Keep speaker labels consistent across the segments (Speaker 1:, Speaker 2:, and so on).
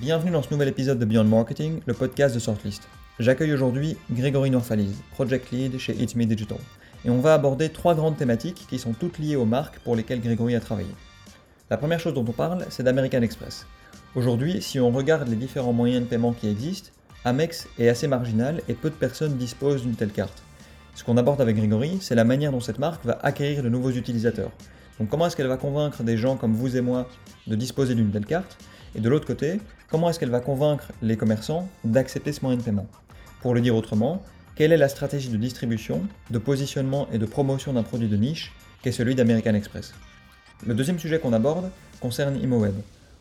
Speaker 1: Bienvenue dans ce nouvel épisode de Beyond Marketing, le podcast de Sortlist. J'accueille aujourd'hui Grégory Norfaliz, Project Lead chez It's Me Digital. Et on va aborder trois grandes thématiques qui sont toutes liées aux marques pour lesquelles Grégory a travaillé. La première chose dont on parle, c'est d'American Express. Aujourd'hui, si on regarde les différents moyens de paiement qui existent, Amex est assez marginal et peu de personnes disposent d'une telle carte. Ce qu'on aborde avec Grégory, c'est la manière dont cette marque va acquérir de nouveaux utilisateurs. Donc comment est-ce qu'elle va convaincre des gens comme vous et moi de disposer d'une telle carte? Et de l'autre côté, comment est-ce qu'elle va convaincre les commerçants d'accepter ce moyen de paiement? Pour le dire autrement, quelle est la stratégie de distribution, de positionnement et de promotion d'un produit de niche qu'est celui d'American Express? Le deuxième sujet qu'on aborde concerne ImoWeb.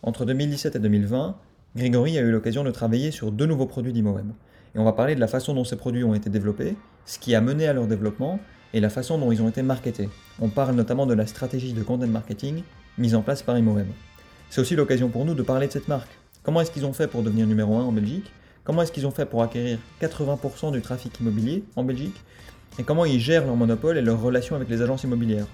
Speaker 1: Entre 2017 et 2020, Grégory a eu l'occasion de travailler sur deux nouveaux produits d'ImoWeb. Et on va parler de la façon dont ces produits ont été développés, ce qui a mené à leur développement et la façon dont ils ont été marketés. On parle notamment de la stratégie de content marketing mise en place par ImoWeb. C'est aussi l'occasion pour nous de parler de cette marque. Comment est-ce qu'ils ont fait pour devenir numéro 1 en Belgique? Comment est-ce qu'ils ont fait pour acquérir 80% du trafic immobilier en Belgique? Et comment ils gèrent leur monopole et leurs relations avec les agences immobilières?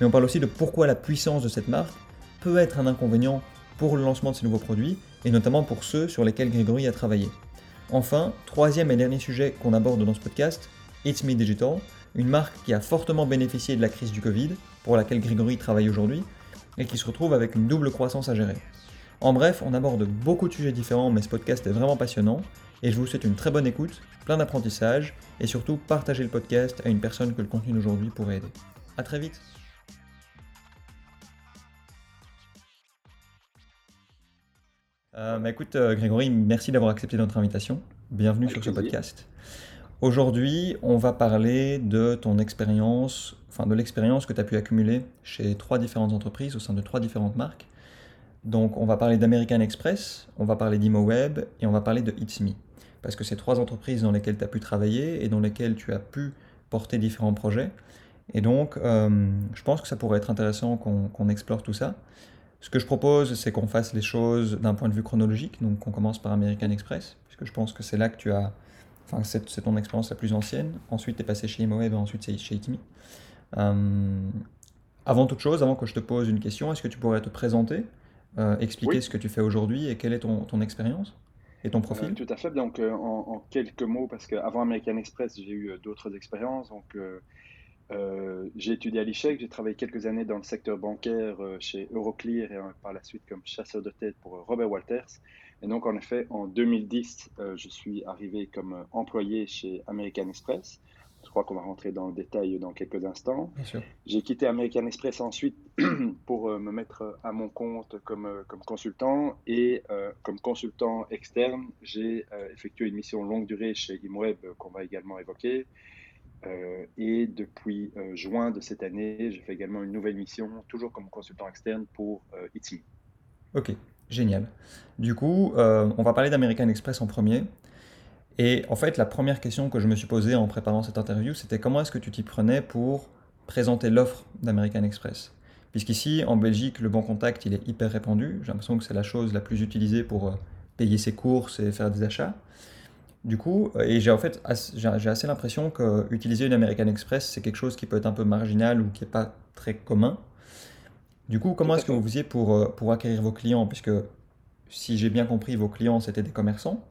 Speaker 1: Mais on parle aussi de pourquoi la puissance de cette marque peut être un inconvénient pour le lancement de ces nouveaux produits, et notamment pour ceux sur lesquels Grégory a travaillé. Enfin, troisième et dernier sujet qu'on aborde dans ce podcast, It's Me Digital, une marque qui a fortement bénéficié de la crise du Covid, pour laquelle Grégory travaille aujourd'hui, et qui se retrouve avec une double croissance à gérer. En bref, on aborde beaucoup de sujets différents, mais ce podcast est vraiment passionnant, et je vous souhaite une très bonne écoute, plein d'apprentissage, et surtout partagez le podcast à une personne que le contenu d'aujourd'hui pourrait aider. A très vite Euh, bah, écoute, euh, Grégory, merci d'avoir accepté notre invitation. Bienvenue sur ce podcast. Aujourd'hui, on va parler de ton expérience, enfin de l'expérience que tu as pu accumuler chez trois différentes entreprises au sein de trois différentes marques. Donc, on va parler d'American Express, on va parler d'ImoWeb et on va parler de It's Me. Parce que c'est trois entreprises dans lesquelles tu as pu travailler et dans lesquelles tu as pu porter différents projets. Et donc, euh, je pense que ça pourrait être intéressant qu'on explore tout ça. Ce que je propose, c'est qu'on fasse les choses d'un point de vue chronologique. Donc, on commence par American Express, puisque je pense que c'est là que tu as. Enfin, c'est ton expérience la plus ancienne. Ensuite, tu es passé chez ImoWeb et ensuite c'est chez Itimi. Euh, avant toute chose, avant que je te pose une question, est-ce que tu pourrais te présenter, euh, expliquer ce que tu fais aujourd'hui et quelle est ton, ton expérience et ton profil?
Speaker 2: Euh, Tout à fait. Donc, en, en, quelques mots, parce qu'avant American Express, j'ai eu d'autres expériences. Donc, euh, j'ai étudié à l'ICHEC, j'ai travaillé quelques années dans le secteur bancaire euh, chez Euroclear et euh, par la suite comme chasseur de tête pour Robert Walters. Et donc, en effet, en 2010, je suis arrivé comme employé chez American Express. Je crois qu'on va rentrer dans le détail dans quelques instants. J'ai quitté American Express ensuite pour me mettre à mon compte comme, comme consultant et comme consultant externe, j'ai effectué une mission longue durée chez ImWeb qu'on va également évoquer. Euh, et depuis euh, juin de cette année, j'ai fait également une nouvelle mission, toujours comme consultant externe pour euh,
Speaker 1: Ok, génial. Du coup, euh, on va parler d'American Express en premier. Et en fait, la première question que je me suis posée en préparant cette interview, c'était comment est-ce que tu t'y prenais pour présenter l'offre d'American Express? Puisqu'ici, en Belgique, le bon contact, il est hyper répandu. J'ai l'impression que c'est la chose la plus utilisée pour payer ses courses et faire des achats. Du coup, euh, et j'ai en fait j'ai assez l'impression qu'utiliser une American Express, c'est quelque chose qui peut être un peu marginal ou qui n'est pas très commun. Du coup, comment est-ce que vous faisiez pour, euh, pour acquérir vos clients? Puisque, si j'ai bien compris, vos clients, c'était des commerçants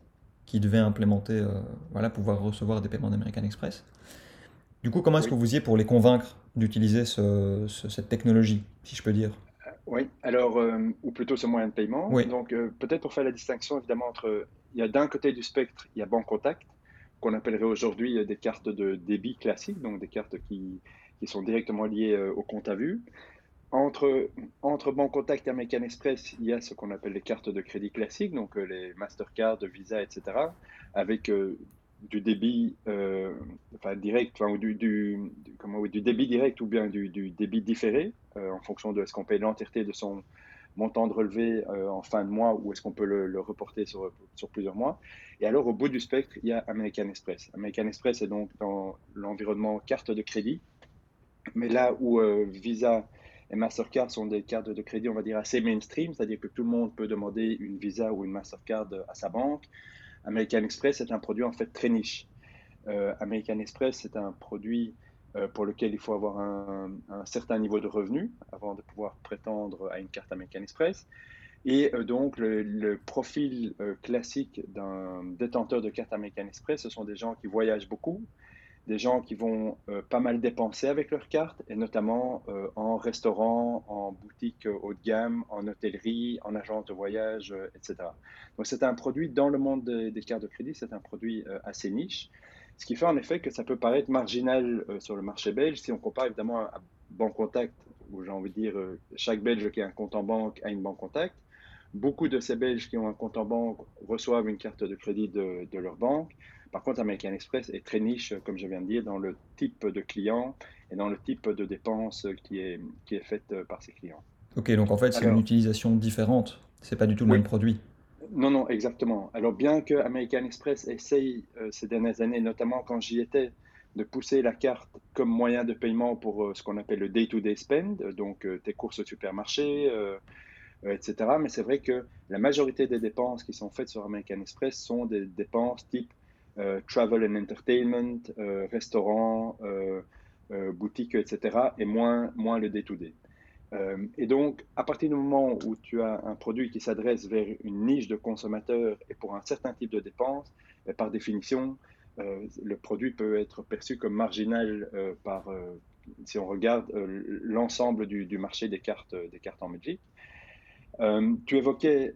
Speaker 1: qui devaient implémenter, euh, voilà, pouvoir recevoir des paiements d'American Express. Du coup, comment est-ce que vous faisiez pour les convaincre d'utiliser ce, cette technologie, si je peux dire?
Speaker 2: Oui, alors, ou plutôt ce moyen de paiement. Oui. Donc, peut-être pour faire la distinction, évidemment, entre il y a d'un côté du spectre, il y a Bancontact, qu'on appellerait aujourd'hui euh, des cartes de débit classiques, donc des cartes qui, qui sont directement liées euh, au compte à vue. Entre, entre Bancontact et American Express, il y a ce qu'on appelle les cartes de crédit classiques, donc euh, les Mastercard, Visa, etc., avec du débit enfin, direct, ou du, comment, du débit direct ou bien du, débit différé, en fonction de ce qu'on paye l'entièreté de son, montant de relevé euh, en fin de mois ou est-ce qu'on peut le, reporter sur, sur, plusieurs mois. Et alors, au bout du spectre, il y a American Express. American Express est donc dans l'environnement carte de crédit, mais là où euh, Visa et Mastercard sont des cartes de crédit, on va dire, assez mainstream, c'est-à-dire que tout le monde peut demander une Visa ou une Mastercard à sa banque. American Express est un produit en fait très niche. Euh, American Express, c'est un produit euh, pour lequel il faut avoir un, certain niveau de revenu avant de pouvoir prétendre à une carte American Express. Et donc, le, profil classique d'un détenteur de carte American Express, ce sont des gens qui voyagent beaucoup, des gens qui vont euh, pas mal dépenser avec leurs cartes, et notamment euh, en restaurant, en boutique haut de gamme, en hôtellerie, en agence de voyage, euh, etc. Donc c'est un produit dans le monde des, cartes de crédit, c'est un produit assez niche, ce qui fait en effet que ça peut paraître marginal sur le marché belge si on compare évidemment à, Banque Contact, où j'ai envie de dire chaque Belge qui a un compte en banque a une Banque Contact. Beaucoup de ces Belges qui ont un compte en banque reçoivent une carte de crédit de leur banque. Par contre, American Express est très niche, comme je viens de dire, dans le type de client et dans le type de dépense qui est, qui est faite par ses clients.
Speaker 1: Ok, donc en fait, c'est une utilisation différente. C'est pas du tout le même produit.
Speaker 2: Non, non, exactement. Alors, bien que American Express essaye euh, ces dernières années, notamment quand j'y étais, de pousser la carte comme moyen de paiement pour euh, ce qu'on appelle le day-to-day spend, donc euh, tes courses au supermarché, etc. Mais c'est vrai que la majorité des dépenses qui sont faites sur American Express sont des dépenses type travel and entertainment, euh, restaurant, euh, boutique, etc., et moins, moins le day-to-day. et donc, à partir du moment où tu as un produit qui s'adresse vers une niche de consommateurs et pour un certain type de dépenses, par définition, le produit peut être perçu comme marginal si on regarde l'ensemble du, marché des cartes, des cartes en Belgique. tu évoquais,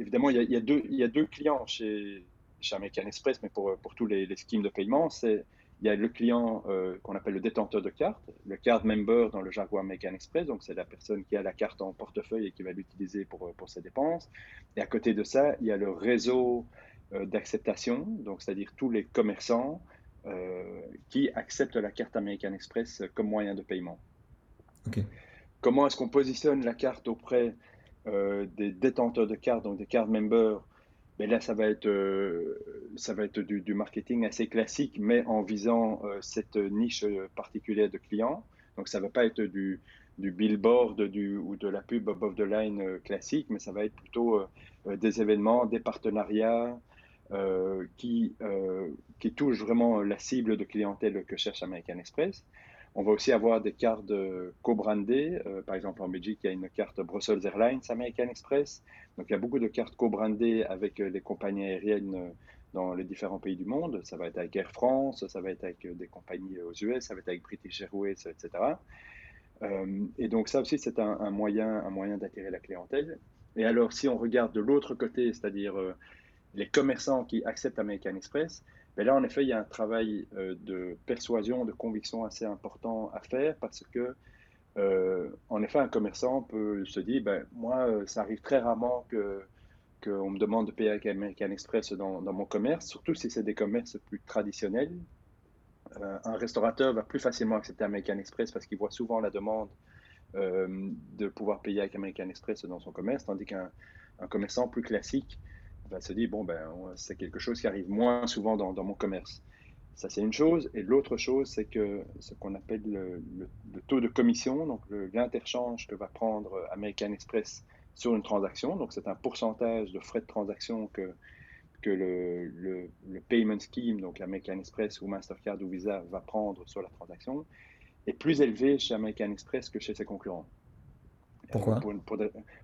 Speaker 2: évidemment, il y, a, deux, clients chez, chez American Express, mais pour, pour tous les, schemes de paiement, c'est il y a le client euh, qu'on appelle le détenteur de carte, le card member dans le jargon American Express, donc c'est la personne qui a la carte en portefeuille et qui va l'utiliser pour, pour ses dépenses. Et à côté de ça, il y a le réseau euh, d'acceptation, donc c'est-à-dire tous les commerçants euh, qui acceptent la carte American Express comme moyen de paiement. Comment est-ce qu'on positionne la carte auprès des détenteurs de cartes, donc des card members mais là, ça va être, euh, ça va être du, marketing assez classique, mais en visant euh, cette niche particulière de clients. Donc, ça ne va pas être du, du billboard ou de la pub above the line euh, classique, mais ça va être plutôt des événements, des partenariats qui, qui touchent vraiment la cible de clientèle que cherche American Express. On va aussi avoir des cartes co-brandées. Euh, par exemple, en Belgique, il y a une carte Brussels Airlines American Express. Donc, il y a beaucoup de cartes co-brandées avec euh, les compagnies aériennes euh, dans les différents pays du monde. Ça va être avec Air France, ça va être avec des compagnies aux US, ça va être avec British Airways, etc. et donc, ça aussi, c'est un, moyen, un moyen d'attirer la clientèle. Et alors, si on regarde de l'autre côté, c'est-à-dire les commerçants qui acceptent American Express, mais là, en effet, il y a un travail euh, de persuasion, de conviction assez important à faire parce que, euh, en effet, un commerçant peut se dire, ben, moi, euh, ça arrive très rarement que qu'on me demande de payer avec American Express dans, dans mon commerce, surtout si c'est des commerces plus traditionnels. un restaurateur va plus facilement accepter American Express parce qu'il voit souvent la demande de pouvoir payer avec American Express dans son commerce, tandis qu'un commerçant plus classique va se dire, bon, ben, c'est quelque chose qui arrive moins souvent dans, mon commerce. Ça, c'est une chose. Et l'autre chose, c'est que ce qu'on appelle le, taux de commission, donc l'interchange que va prendre American Express sur une transaction. Donc, c'est un pourcentage de frais de transaction que, que le, le, payment scheme, donc American Express ou Mastercard ou Visa, va prendre sur la transaction, est plus élevé chez American Express que chez ses concurrents.
Speaker 1: Pourquoi?
Speaker 2: Pour,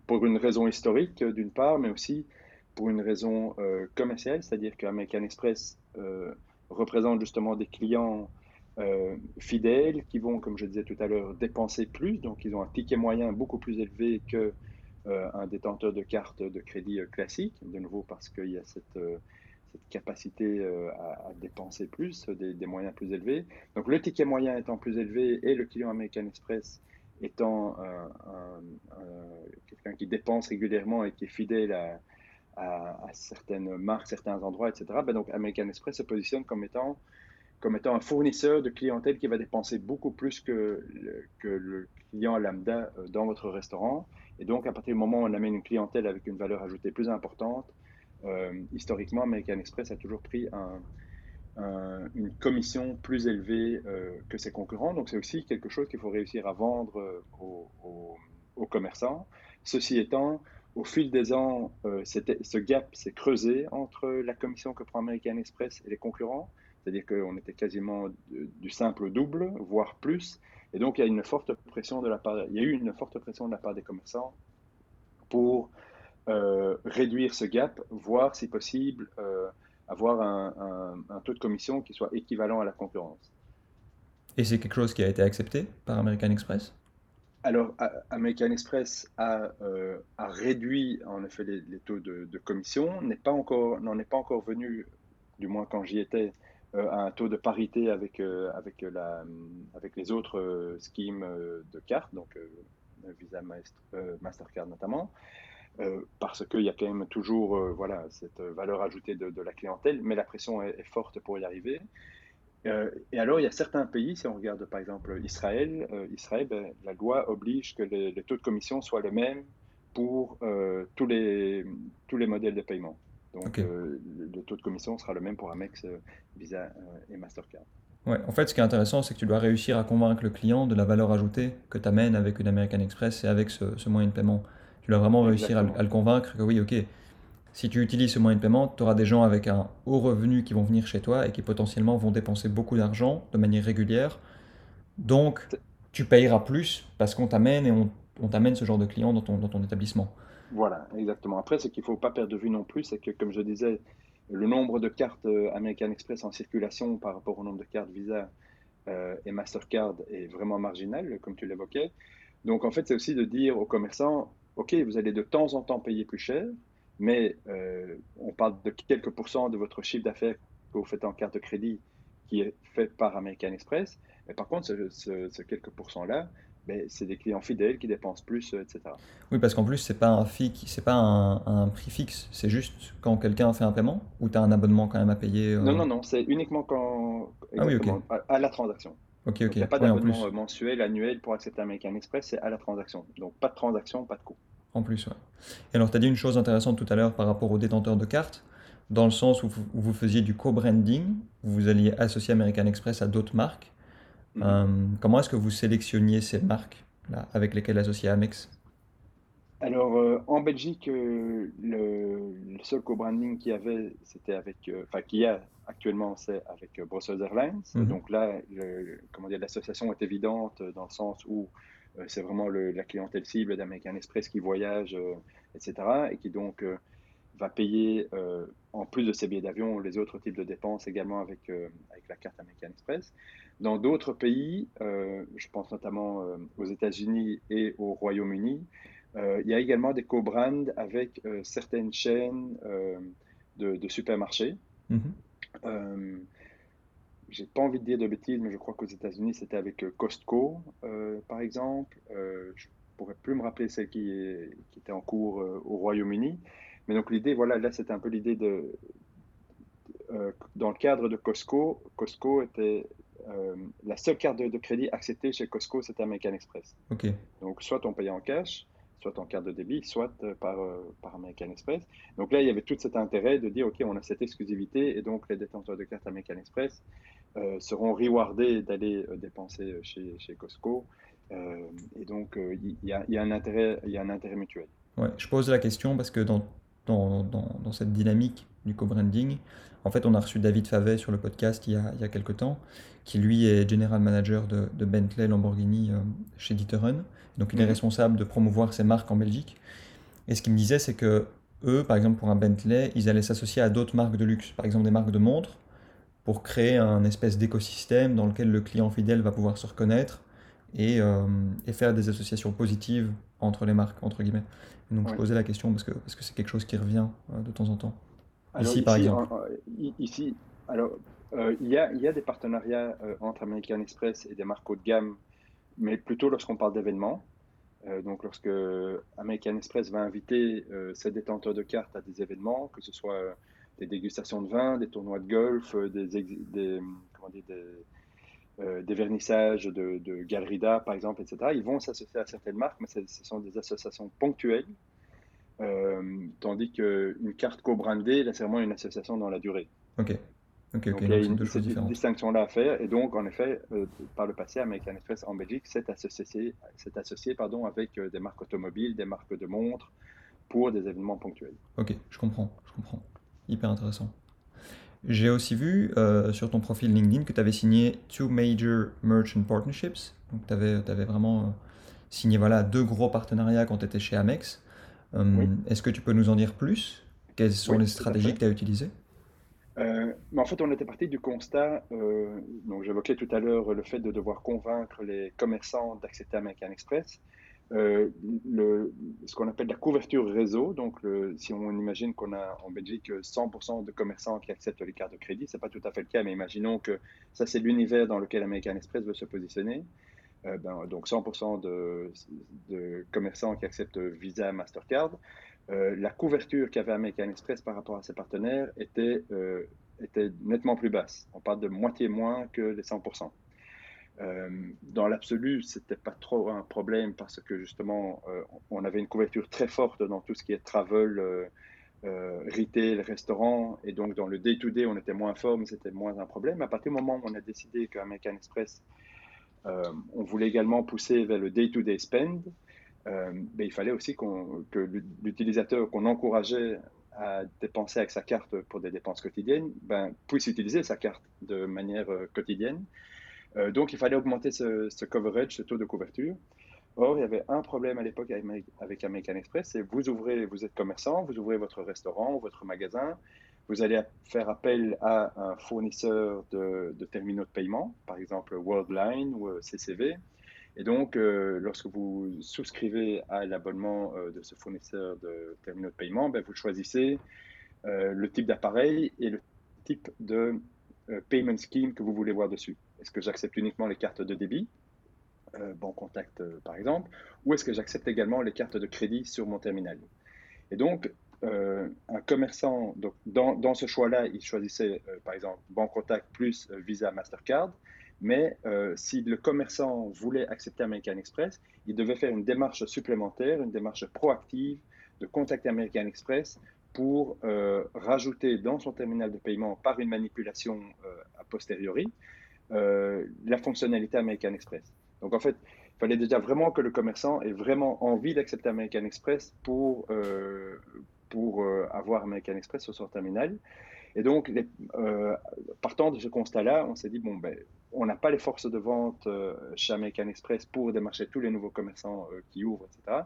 Speaker 2: pour, une raison historique, d'une part, mais aussi pour une raison euh, commerciale, c'est-à-dire qu'American Express euh, représente justement des clients euh, fidèles qui vont, comme je disais tout à l'heure, dépenser plus. Donc, ils ont un ticket moyen beaucoup plus élevé que un détenteur de carte de crédit classique, de nouveau parce qu'il y a cette, cette capacité à, dépenser plus, des, moyens plus élevés. Donc, le ticket moyen étant plus élevé et le client American Express étant quelqu'un qui dépense régulièrement et qui est fidèle à, à, certaines marques, certains endroits, etc. Ben donc American Express se positionne comme étant, comme étant un fournisseur de clientèle qui va dépenser beaucoup plus que le, que le client lambda euh, dans votre restaurant. Et donc, à partir du moment où on amène une clientèle avec une valeur ajoutée plus importante, euh, historiquement, American Express a toujours pris un, une commission plus élevée euh, que ses concurrents. Donc, c'est aussi quelque chose qu'il faut réussir à vendre aux, commerçants. Ceci étant, au fil des ans, euh, ce gap s'est creusé entre la commission que prend American Express et les concurrents. C'est-à-dire qu'on était quasiment du simple au double, voire plus. Et donc, il y a une forte pression de la part, il y a eu une forte pression de la part des commerçants pour réduire ce gap, voir si possible avoir un, taux de commission qui soit équivalent à la concurrence.
Speaker 1: Et c'est quelque chose qui a été accepté par American Express?
Speaker 2: Alors, American Express a, réduit en effet les, taux de, commission, n'est pas encore, n'en est pas encore venu, du moins quand j'y étais, à un taux de parité avec, avec les autres schemes de cartes, donc Visa, Mastercard notamment. Euh, parce qu'il y a quand même toujours euh, cette valeur ajoutée de, la clientèle, mais la pression est, forte pour y arriver. Euh, et alors, il y a certains pays, si on regarde par exemple Israël, Israël ben, la loi oblige que les, taux de commission soient les mêmes pour tous, les, tous les modèles de paiement. Donc, le, taux de commission sera le même pour Amex, Visa et Mastercard.
Speaker 1: Ouais, en fait, ce qui est intéressant, c'est que tu dois réussir à convaincre le client de la valeur ajoutée que tu amènes avec une American Express et avec ce, ce moyen de paiement. Tu dois vraiment réussir à, le convaincre que oui, ok, si tu utilises ce moyen de paiement, tu auras des gens avec un haut revenu qui vont venir chez toi et qui potentiellement vont dépenser beaucoup d'argent de manière régulière. Donc, tu payeras plus parce qu'on t'amène et on, t'amène ce genre de clients dans ton, établissement.
Speaker 2: Voilà, exactement. Après, ce qu'il ne faut pas perdre de vue non plus, c'est que, comme je disais, le nombre de cartes euh, American Express en circulation par rapport au nombre de cartes Visa euh, et Mastercard est vraiment marginal, comme tu l'évoquais. Donc, en fait, c'est aussi de dire aux commerçants, OK, vous allez de temps en temps payer plus cher, mais euh, on parle de quelques pourcents de votre chiffre d'affaires que vous faites en carte de crédit qui est fait par American Express. Mais par contre, ce, quelques pourcents-là, ben, c'est des clients fidèles qui dépensent plus, euh, etc.
Speaker 1: Oui, parce qu'en plus, ce n'est pas, un, pas un, prix fixe, c'est juste quand quelqu'un fait un paiement ou tu as un abonnement quand même à payer
Speaker 2: euh? Non, non, non, c'est uniquement quand, ah à, la transaction.
Speaker 1: Ok, ok.
Speaker 2: Il n'y a pas d'abonnement mensuel, annuel pour accepter American Express, c'est à la transaction. Donc pas de transaction, pas de coût.
Speaker 1: En plus, ouais. Et alors, tu as dit une chose intéressante tout à l'heure par rapport aux détenteurs de cartes, dans le sens où vous, faisiez du co-branding, vous alliez associer American Express à d'autres marques. Mhm. Euh, comment est-ce que vous sélectionniez ces marques là, avec lesquelles associer Amex?
Speaker 2: Alors, euh, en Belgique, euh, le, seul co-branding qu'il y avait, c'était avec, enfin, qu'il y a actuellement, c'est avec Brussels Airlines. Mhm. Donc là, comment dire, l'association est évidente dans le sens où c'est vraiment la clientèle cible d'American Express qui voyage, euh, etc. Et qui donc euh, va payer, en plus de ses billets d'avion, les autres types de dépenses également avec, avec la carte American Express. Dans d'autres pays, je pense notamment aux États-Unis et au Royaume-Uni, il y a également des co-brands avec certaines chaînes de, supermarchés. Mm-hmm j'ai pas envie de dire de bêtises, mais je crois qu'aux États-Unis, c'était avec euh, Costco, euh, par exemple. Euh, je pourrais plus me rappeler celle qui, est, qui était en cours au Royaume-Uni. Mais donc l'idée, voilà, là, c'était un peu l'idée de, dans le cadre de Costco, Costco était la seule carte de, crédit acceptée chez Costco, c'était American Express. Donc soit on payait en cash, soit en carte de débit, soit par, par American Express. Donc là, il y avait tout cet intérêt de dire, OK, on a cette exclusivité, et donc les détenteurs de carte American Express euh, seront rewardés d'aller euh, dépenser euh, chez, chez Costco. et donc, il y, y, a un intérêt, y a un intérêt mutuel.
Speaker 1: Ouais, je pose la question parce que dans, dans, dans, cette dynamique du co-branding, en fait, on a reçu David Favet sur le podcast il y a, il y a quelques temps, qui lui est general manager de, de Bentley Lamborghini chez D'Ieteren. Donc, il est mhm. responsable de promouvoir ces marques en Belgique. Et ce qu'il me disait, c'est que eux, par exemple, pour un Bentley, ils allaient s'associer à d'autres marques de luxe, par exemple des marques de montres, pour créer un espèce d'écosystème dans lequel le client fidèle va pouvoir se reconnaître et, euh, et, faire des associations positives entre les marques, entre guillemets. donc je posais la question parce que parce que c'est quelque chose qui revient euh, de temps en temps.
Speaker 2: ici, par exemple. ici, alors, euh, il, y a, il y a des partenariats entre American Express et des marques haut de gamme, mais plutôt lorsqu'on parle d'événements. donc, lorsque American Express va inviter ses détenteurs de cartes à des événements, que ce soit des dégustations de vin, des tournois de golf, euh, des, des, comment des, euh, des vernissages de, de galeries d'art, par exemple, etc. Ils vont s'associer à certaines marques, mais ce sont des associations ponctuelles. Euh, tandis qu'une carte co-brandée, c'est vraiment une association dans la durée.
Speaker 1: Ok.
Speaker 2: donc, il y a une, distinction-là à faire. Et donc, en effet, par le passé, American Express en Belgique s'est associé, associé pardon, avec des marques automobiles, des marques de montres, pour des événements ponctuels.
Speaker 1: Ok, je comprends, je comprends hyper intéressant. J'ai aussi vu euh, sur ton profil LinkedIn que tu avais signé Two Major Merchant Partnerships. Donc tu avais, avais, vraiment euh, signé voilà, deux gros partenariats quand tu étais chez Amex. Est-ce que tu peux nous en dire plus? Quelles sont les stratégies que tu as utilisées?
Speaker 2: Euh, mais en fait, on était parti du constat, euh, donc j'évoquais tout à l'heure le fait de devoir convaincre les commerçants d'accepter American Express. Euh, ce qu'on appelle la couverture réseau, donc si on imagine qu'on a en Belgique 100% de commerçants qui acceptent les cartes de crédit, c'est pas tout à fait le cas, mais imaginons que ça c'est l'univers dans lequel American Express veut se positionner. Ben, donc 100% de, commerçants qui acceptent Visa, Mastercard. Euh, la couverture qu'avait American Express par rapport à ses partenaires était, euh, était nettement plus basse. On parle de moitié moins que les 100%. Euh, dans l'absolu, ce n'était pas trop un problème parce que justement, on avait une couverture très forte dans tout ce qui est travel, retail, restaurant, et donc dans le day-to-day, on était moins fort, mais c'était moins un problème. À partir du moment où on a décidé qu'American Express, on voulait également pousser vers le day-to-day spend, euh, ben, il fallait aussi que l'utilisateur qu'on encourageait à dépenser avec sa carte pour des dépenses quotidiennes ben, puisse utiliser sa carte de manière euh, quotidienne. Euh, donc il fallait augmenter ce, coverage, ce taux de couverture. Or, il y avait un problème à l'époque avec American Express, c'est vous ouvrez, vous êtes commerçant, vous ouvrez votre restaurant votre magasin, vous allez faire appel à un fournisseur de, terminaux de paiement, par exemple Worldline ou CCV, et donc, euh, lorsque vous souscrivez à l'abonnement euh, de ce fournisseur de terminaux de paiement, ben, vous choisissez euh, le type d'appareil et le type de payment scheme que vous voulez voir dessus. Est-ce que j'accepte uniquement les cartes de débit, bon contact par exemple, ou est-ce que j'accepte également les cartes de crédit sur mon terminal? Et donc, un commerçant, donc, dans, dans ce choix-là, il choisissait par exemple Banque Contact plus Visa Mastercard. Mais euh, si le commerçant voulait accepter American Express, il devait faire une démarche supplémentaire, une démarche proactive de contacter American Express pour euh, rajouter dans son terminal de paiement par une manipulation euh, a posteriori la fonctionnalité American Express. Donc en fait, il fallait déjà vraiment que le commerçant ait vraiment envie d'accepter American Express pour, pour avoir American Express sur son terminal. Et donc, partant de ce constat-là, on s'est dit, bon, ben, on n'a pas les forces de vente euh, chez American Express pour démarcher tous les nouveaux commerçants euh, qui ouvrent, etc.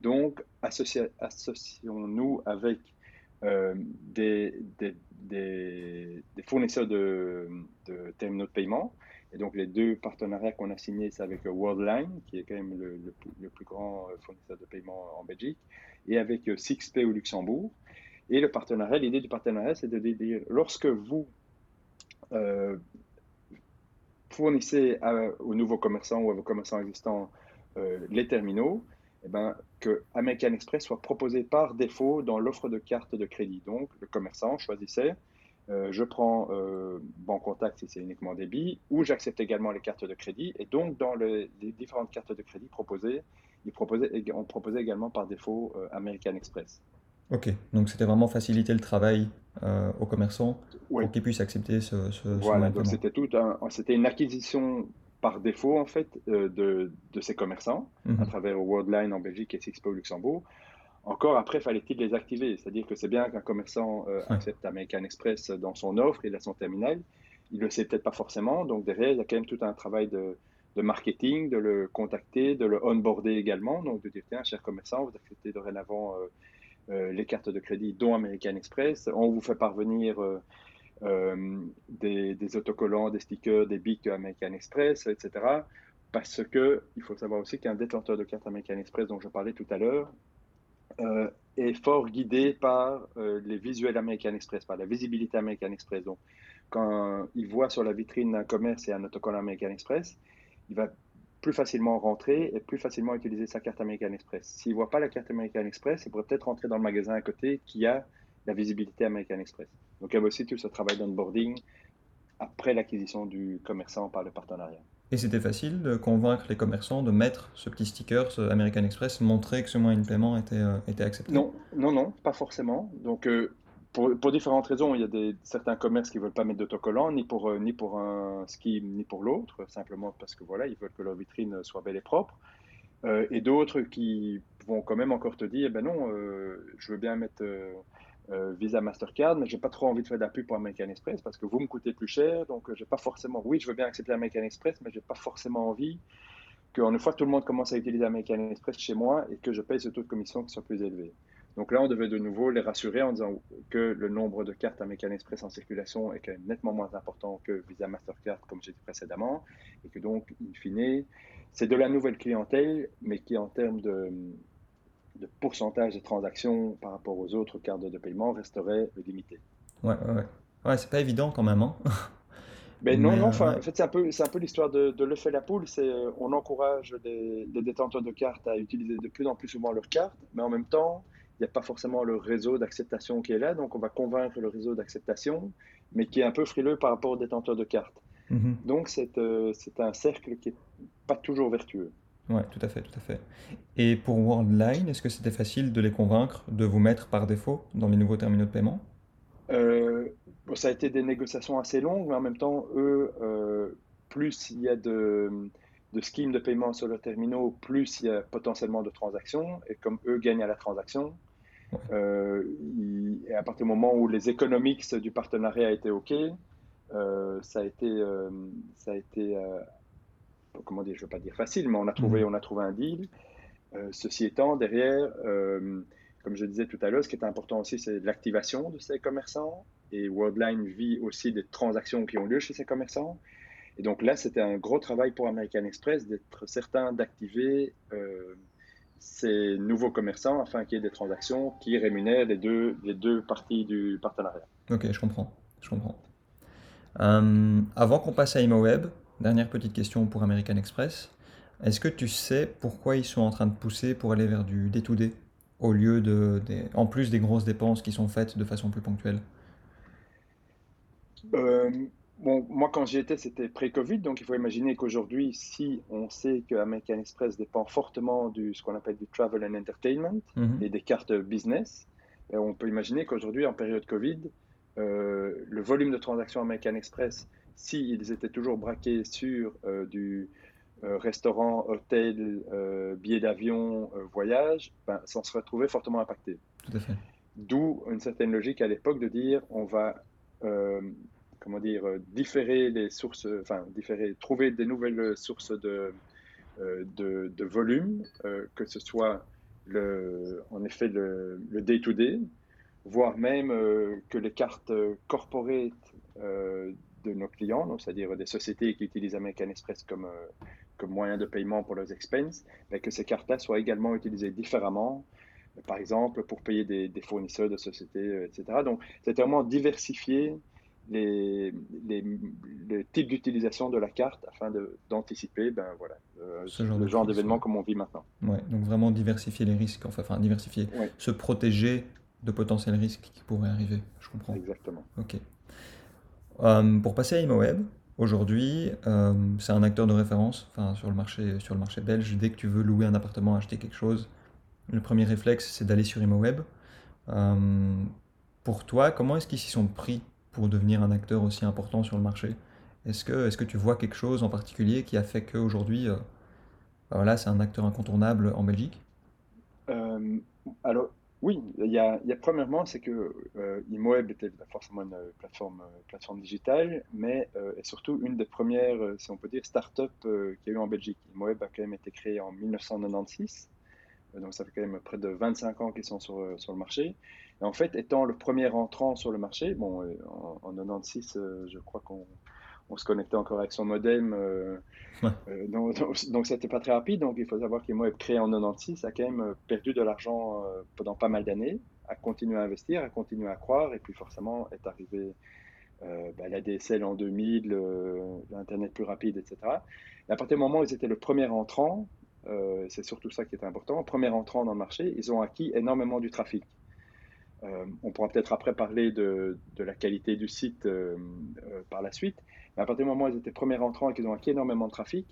Speaker 2: Donc, associons-nous avec euh, des, fournisseurs de, terminaux de paiement. Et donc, les deux partenariats qu'on a signés, c'est avec Worldline, qui est quand même le, plus grand fournisseur de paiement en Belgique, et avec SixPay au Luxembourg. Et le partenariat, l'idée du partenariat, c'est de dire, lorsque vous fournissez aux nouveaux commerçants ou à vos commerçants existants euh, les terminaux, eh ben, que American Express soit proposé par défaut dans l'offre de carte de crédit. Donc, le commerçant choisissait, euh, je prends euh, Banque Contact si c'est uniquement débit, ou j'accepte également les cartes de crédit. Et donc, dans les différentes cartes de crédit proposées, on proposait également par défaut American Express.
Speaker 1: Ok, donc c'était vraiment faciliter le travail euh, aux commerçants pour qu'ils puissent accepter ce, ce
Speaker 2: Voilà, donc c'était tout c'était une acquisition par défaut en fait euh, de, de, ces commerçants mhm. à travers Worldline en Belgique et Sixpo au Luxembourg. Encore après, fallait-il les activer, c'est-à-dire que c'est bien qu'un commerçant euh, accepte American Express dans son offre, il a son terminal, il le sait peut-être pas forcément, donc derrière il y a quand même tout un travail de, de marketing, de le contacter, de le onboarder également, donc de dire tiens cher commerçant, vous acceptez dorénavant euh, les cartes de crédit, dont American Express. On vous fait parvenir euh, euh, des, autocollants, des stickers, des bics American Express, etc. Parce que il faut savoir aussi qu'un détenteur de carte American Express, dont je parlais tout à l'heure, est fort guidé par les visuels American Express, par la visibilité American Express. Donc, quand il voit sur la vitrine d'un commerce et un autocollant American Express, il va plus facilement rentrer et plus facilement utiliser sa carte American Express. S'il ne voit pas la carte American Express, il pourrait peut-être rentrer dans le magasin à côté qui a la visibilité American Express. Donc il y a aussi tout ce travail d'onboarding après l'acquisition du commerçant par le partenariat.
Speaker 1: Et c'était facile de convaincre les commerçants de mettre ce petit sticker, ce American Express, montrer que ce moyen de paiement était, euh, était accepté?
Speaker 2: Non, non, non, pas forcément. Donc euh, pour, différentes raisons, il y a des, certains commerces qui ne veulent pas mettre d'autocollants, ni pour, euh, ni pour un ski, ni pour l'autre, simplement parce que voilà, ils veulent que leur vitrine soit belle et propre. Euh, et d'autres qui vont quand même encore te dire, ben non, je veux bien mettre Visa Mastercard, mais j'ai pas trop envie de faire de la pub pour American Express parce que vous me coûtez plus cher, donc j'ai pas forcément, oui, je veux bien accepter American Express, mais j'ai pas forcément envie qu'une fois tout le monde commence à utiliser American Express chez moi et que je paye ce taux de commission qui soit plus élevé. Donc là, on devait de nouveau les rassurer en disant que le nombre de cartes American Express en circulation est quand même nettement moins important que Visa Mastercard, comme j'ai dit précédemment, et que donc, in fine, c'est de la nouvelle clientèle, mais qui en termes de, de pourcentage de transactions par rapport aux autres cartes de paiement resterait limité.
Speaker 1: Ouais, ouais, ouais. ouais c'est pas évident quand même. Hein
Speaker 2: Mais non, non, enfin, en fait, c'est un peu, c'est un peu l'histoire de, de l'œuf et la poule. C'est, euh, on encourage les, les, détenteurs de cartes à utiliser de plus en plus souvent leurs cartes, mais en même temps, il n'y a pas forcément le réseau d'acceptation qui est là. Donc, on va convaincre le réseau d'acceptation, mais qui est un peu frileux par rapport aux détenteurs de cartes. Mhm. Donc, c'est, euh, c'est un cercle qui n'est pas toujours vertueux.
Speaker 1: Oui, tout à fait, tout à fait. Et pour Worldline, est-ce que c'était facile de les convaincre de vous mettre par défaut dans les nouveaux terminaux de paiement?
Speaker 2: Euh, Ça a été des négociations assez longues, mais en même temps, eux, euh, plus il y a de, de schemes de paiement sur le terminaux, plus il y a potentiellement de transactions. Et comme eux gagnent à la transaction, euh, à partir du moment où les économiques du partenariat étaient OK, ça a été, ça a été comment dire, je ne veux pas dire facile, mais on a trouvé, mhm. on a trouvé un deal. ceci étant, derrière, comme je disais tout à l'heure, ce qui est important aussi, c'est l'activation de ces commerçants. Et Worldline vit aussi des transactions qui ont lieu chez ces commerçants. Et donc là, c'était un gros travail pour American Express d'être certain d'activer ces nouveaux commerçants afin qu'il y ait des transactions qui rémunèrent les deux, les deux parties du partenariat.
Speaker 1: Ok, je comprends. Je comprends. Euh, avant qu'on passe à ImoWeb, dernière petite question pour American Express. Est-ce que tu sais pourquoi ils sont en train de pousser pour aller vers du D2D au lieu de, en plus des grosses dépenses qui sont faites de façon plus ponctuelle?
Speaker 2: Euh, Bon, moi, quand j'y étais, c'était pré-Covid, donc il faut imaginer qu'aujourd'hui, si on sait que American Express dépend fortement de ce qu'on appelle du travel and entertainment mhm. et des cartes business, euh, on peut imaginer qu'aujourd'hui, en période Covid, euh, le volume de transactions American Express, s'ils étaient toujours braqués sur euh, du restaurant, hôtel, billets d'avion, voyage, ben, ça serait trouvé fortement impacté.
Speaker 1: Tout à fait.
Speaker 2: D'où une certaine logique à l'époque de dire on va comment dire, euh, différer les sources, enfin, différer, trouver des nouvelles sources de, euh, de, de volume, euh, que ce soit le, en effet le day-to-day, voire même que les cartes corporate de nos clients, c'est-à-dire des sociétés qui utilisent American Express comme, comme moyen de paiement pour leurs expenses, mais que ces cartes-là soient également utilisées différemment, par exemple pour payer des, des fournisseurs de sociétés, etc. Donc, c'est vraiment diversifier les, les, le type d'utilisation de la carte afin d'anticiper ben, voilà, euh, le genre d'événement comme on vit maintenant.
Speaker 1: Ouais, donc vraiment diversifier les risques, enfin, enfin diversifier, se protéger de potentiels risques qui pourraient arriver, je comprends.
Speaker 2: Exactement.
Speaker 1: Ok. Euh, pour passer à ImoWeb, aujourd'hui, euh, c'est un acteur de référence sur, le marché, belge. Dès que tu veux louer un appartement, acheter quelque chose, le premier réflexe, c'est d'aller sur ImoWeb. pour toi, comment est-ce qu'ils s'y sont pris pour devenir un acteur aussi important sur le marché? Est-ce que, tu vois quelque chose en particulier qui a fait qu'aujourd'hui, euh, bah voilà, c'est un acteur incontournable en Belgique?
Speaker 2: Euh, Alors, oui, il y a, premièrement, c'est que euh, ImoWeb était forcément une plateforme, plateforme digitale, mais est surtout une des premières, si on peut dire, start-up qu'il y a eu en Belgique. ImoWeb a quand même été créé en 1996, donc ça fait quand même près de 25 ans qu'ils sont sur, sur le marché en fait, étant le premier entrant sur le marché, bon, euh, en, en 96, euh, je crois qu'on on se connectait encore avec son modem, euh, donc, donc, c'était pas très rapide. Donc il faut savoir qu'IMO est créé en 96, a quand même perdu de l'argent pendant pas mal d'années, a continué à investir, a continué à croire, et puis forcément est arrivé bah, la DSL en 2000, l'Internet plus rapide, etc. Et à partir du moment où ils étaient le premier entrant, c'est surtout ça qui est important, premier entrant dans le marché, ils ont acquis énormément du trafic. Euh, on pourra peut-être après parler de, la qualité du site euh, euh, par la suite. Mais à partir du moment où ils étaient premiers entrants et qu'ils ont acquis énormément de trafic,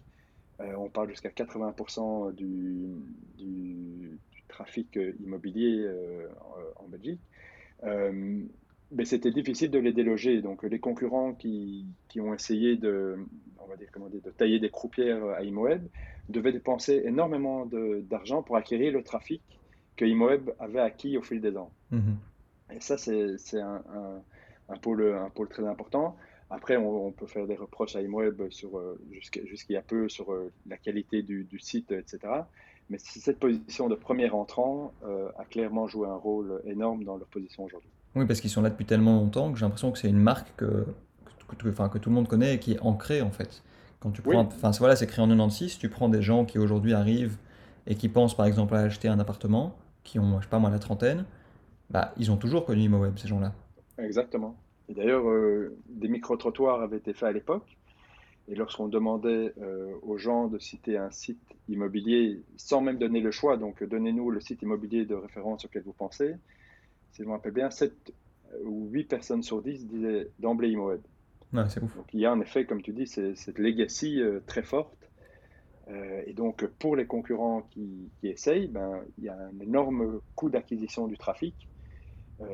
Speaker 2: on parle jusqu'à 80% du, trafic immobilier en Belgique. mais c'était difficile de les déloger. Donc les concurrents qui, ont essayé de, on va dire, comment dire, de tailler des croupières à ImoWeb devaient dépenser énormément d'argent pour acquérir le trafic que ImoWeb avait acquis au fil des ans. Mhm. Et ça, c'est un, un, pôle, un pôle très important. Après, on, peut faire des reproches à ImoWeb sur, jusqu'il y a peu sur la qualité du, du, site, etc. Mais cette position de premier entrant a clairement joué un rôle énorme dans leur position aujourd'hui.
Speaker 1: Oui, parce qu'ils sont là depuis tellement longtemps que j'ai l'impression que c'est une marque que, que, enfin, que tout le monde connaît et qui est ancrée en fait. Quand tu prends, enfin voilà, c'est créé en 96. Tu prends des gens qui aujourd'hui arrivent et qui pensent par exemple à acheter un appartement, qui ont, je sais pas moi, la trentaine, bah ils ont toujours connu ImoWeb ces gens-là.
Speaker 2: Exactement. Et d'ailleurs, euh, des micro-trottoirs avaient été faits à l'époque. Et lorsqu'on demandait euh, aux gens de citer un site immobilier, sans même donner le choix, donc donnez-nous le site immobilier de référence auquel vous pensez, si je me rappelle bien, 7 ou 8 personnes sur 10 disaient d'emblée ImoWeb.
Speaker 1: c'est ouf.
Speaker 2: Donc il y a en effet, comme tu dis, cette legacy euh, très forte. Euh, et donc pour les concurrents qui, qui, essayent, ben, il y a un énorme coût d'acquisition du trafic euh,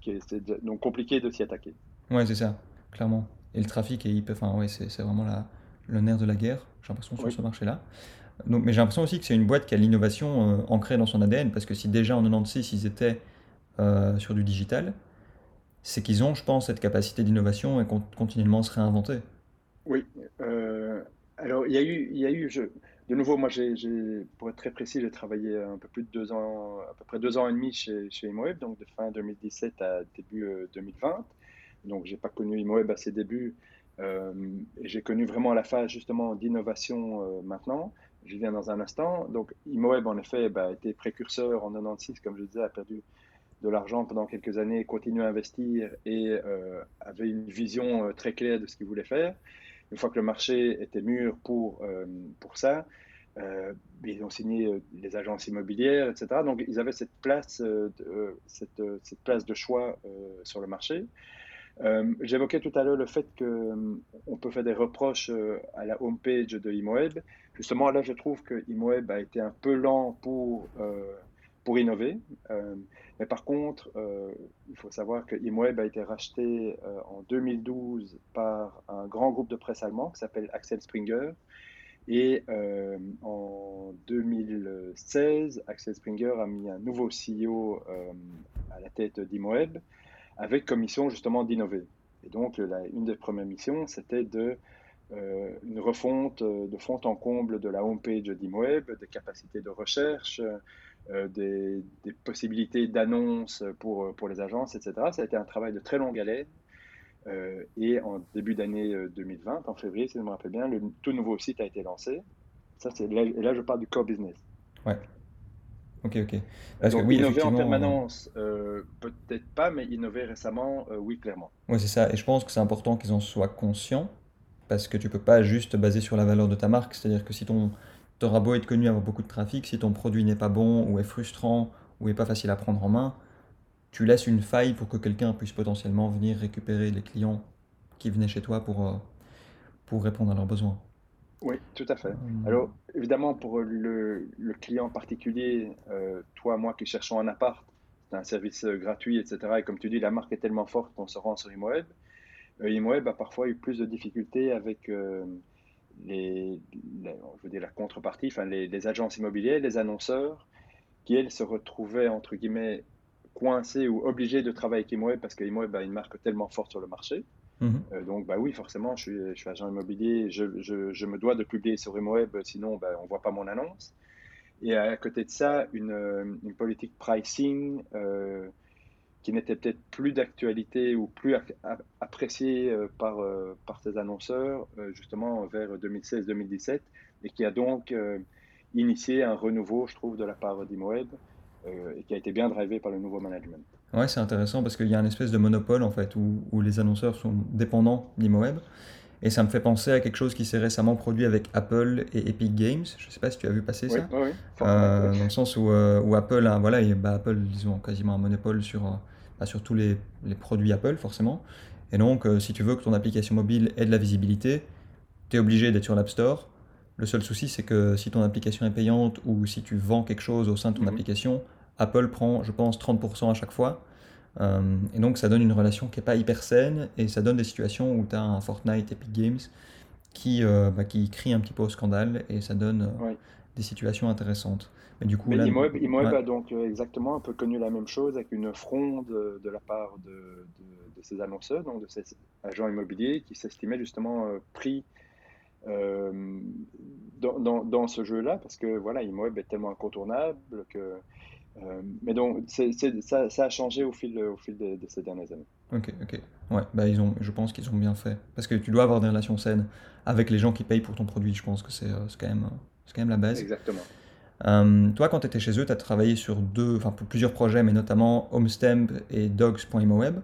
Speaker 2: qui est, donc compliqué de s'y attaquer.
Speaker 1: Ouais, c'est ça, clairement. Et le trafic, est enfin, ouais, c'est vraiment la, le nerf de la guerre, j'ai l'impression, sur ce marché-là. Donc, mais j'ai l'impression aussi que c'est une boîte qui a l'innovation ancrée dans son ADN, parce que si déjà en 96 ils étaient euh, sur du digital, c'est qu'ils ont, je pense, cette capacité d'innovation et continuellement se réinventer.
Speaker 2: Oui. Euh, alors, il y a eu, il y a eu je, de nouveau, moi, pour être très précis, j'ai travaillé un peu plus de deux ans, à peu près deux ans et demi chez, chez donc de fin 2017 à début 2020. Euh, donc, j'ai pas connu ImoWeb à ses débuts. j'ai connu vraiment la phase justement d'innovation maintenant. Je viens dans un instant. Donc, ImoWeb, en effet, bah, a été précurseur en 96, comme je disais, a perdu de l'argent pendant quelques années, continuait à investir et euh, avait une vision euh, très claire de ce qu'il voulait faire. Une fois que le marché était mûr pour, euh, pour ça, ils ont signé les agences immobilières, etc. Donc ils avaient cette place, cette, cette, place de choix sur le marché. J'évoquais tout à l'heure le fait qu'on peut faire des reproches à la homepage de ImoWeb. Justement, là, je trouve que ImoWeb a été un peu lent pour pour innover. Euh, mais par contre, euh, il faut savoir que ImoWeb a été racheté euh, en 2012 par grand groupe de presse allemand qui s'appelle Axel Springer. Et en 2016, Axel Springer a mis un nouveau CEO à la tête d'ImoWeb avec comme mission justement d'innover. Et donc, une des premières missions, c'était de une refonte de fond en comble de la homepage d'ImoWeb, des capacités de recherche, euh, des, possibilités d'annonces pour, pour les agences, etc. Ça a été un travail de très longue haleine. Euh, et en début d'année 2020, euh, en février, si je me rappelle bien, le tout nouveau site a été lancé. Ça, c'est là, et là, je parle du core business.
Speaker 1: Ouais. Ok, ok.
Speaker 2: Parce Donc, que, oui, innover en permanence, peut-être pas, mais innover récemment, oui, clairement.
Speaker 1: Oui, c'est ça. Et je pense que c'est important qu'ils en soient conscients, parce que tu peux pas juste baser sur la valeur de ta marque. C'est-à-dire que si ton, auras beau être connu, avoir beaucoup de trafic, si ton produit n'est pas bon ou est frustrant ou est pas facile à prendre en main, tu laisses une faille pour que quelqu'un puisse potentiellement venir récupérer les clients qui venaient chez toi pour, euh, pour répondre à leurs besoins.
Speaker 2: Oui, tout à fait. Hum. Alors, évidemment, pour le, le client particulier, euh, toi, moi qui cherchons un appart, c'est un service euh, gratuit, etc. Et comme tu dis, la marque est tellement forte qu'on se rend sur ImoWeb. ImoWeb a parfois eu plus de difficultés avec les, je veux dire la contrepartie, enfin les, agences immobilières, les annonceurs, qui elles se retrouvaient entre guillemets coincés ou obligés de travailler avec Imoeb parce que Imoeb a une marque tellement forte sur le marché. Mhm. Euh, donc bah oui, forcément, je suis, je suis agent immobilier, je, je, je, me dois de publier sur Imoeb, sinon bah, on voit pas mon annonce. Et à côté de ça, une, une politique pricing euh, qui n'était peut-être plus d'actualité ou plus apprécié euh, par, euh, par ces annonceurs, euh, justement vers 2016-2017, et qui a donc initié un renouveau, je trouve, de la part d'ImoWeb, et qui a été bien drivé par le nouveau management.
Speaker 1: Ouais, c'est intéressant parce qu'il y a un espèce de monopole, en fait, où, où les annonceurs sont dépendants d'ImoWeb. Et ça me fait penser à quelque chose qui s'est récemment produit avec Apple et Epic Games. Je ne sais pas si tu as vu passer ça.
Speaker 2: Oui,
Speaker 1: dans le sens où, où Apple, a, voilà, et, bah, Apple, disons, quasiment un monopole sur, bah, sur tous les, produits Apple forcément. Et donc, euh, si tu veux que ton application mobile ait de la visibilité, tu es obligé d'être sur l'App Store. Le seul souci, c'est que si ton application est payante ou si tu vends quelque chose au sein de ton mhm. application, Apple prend, je pense, 30% à chaque fois. Euh, et donc, ça donne une relation qui n'est pas hyper saine et ça donne des situations où tu as un Fortnite Epic Games qui, euh, bah, qui crie un petit peu au scandale et ça donne des situations intéressantes.
Speaker 2: Mais du coup, là, a donc exactement un peu connu la même chose avec une fronde de la part de, de, ces annonceurs, donc de ces agents immobiliers qui s'estimaient justement pris dans, dans, dans, ce jeu-là parce que voilà, Imoeb est tellement incontournable que euh, mais donc, ça, ça, a changé au fil, au fil de, ces dernières années.
Speaker 1: Ok, ok. Ouais, bah ils ont, je pense qu'ils ont bien fait. Parce que tu dois avoir des relations saines avec les gens qui payent pour ton produit. Je pense que c'est euh, quand, même, quand même la base.
Speaker 2: Exactement.
Speaker 1: Euh, toi, quand tu étais chez eux, tu as travaillé sur deux, enfin, plusieurs projets, mais notamment Homestamp et Dogs.imoweb.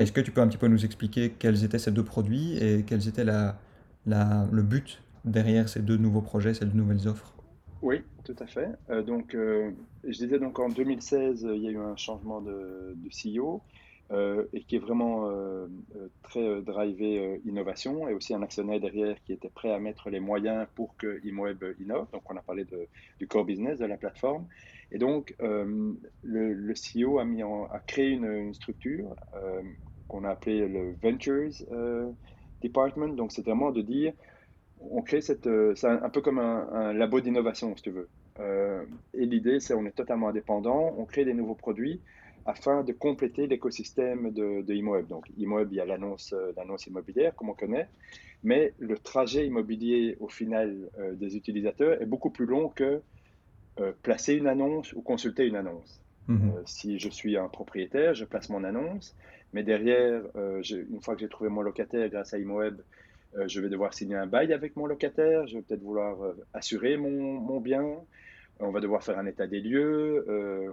Speaker 1: Est-ce que tu peux un petit peu nous expliquer quels étaient ces deux produits et quels était la, le but derrière ces deux nouveaux projets, ces deux nouvelles offres
Speaker 2: oui, tout à fait. Euh, donc, euh, je disais donc en 2016, il y a eu un changement de, CEO euh, et qui est vraiment très drivé innovation et aussi un actionnaire derrière qui était prêt à mettre les moyens pour que Imoeb innove. Donc, on a parlé du core business de la plateforme. Et donc, le, CEO a créé une, structure qu'on a appelée le Ventures Department. Donc, c'est vraiment de dire on crée cette, euh, c'est un, peu comme un, labo d'innovation, si tu veux. Euh, et l'idée, c'est on est totalement indépendant, on crée des nouveaux produits afin de compléter l'écosystème de, de Imoeb. Donc, Imoeb, il y a l'annonce, euh, l'annonce immobilière, comme on connaît, mais le trajet immobilier au final des utilisateurs est beaucoup plus long que placer une annonce ou consulter une annonce. Mhm. si je suis un propriétaire, je place mon annonce, mais derrière, une fois que j'ai trouvé mon locataire grâce à Imoeb, euh, je vais devoir signer un bail avec mon locataire, je vais peut-être vouloir euh, assurer mon, bien, on va devoir faire un état des lieux, euh,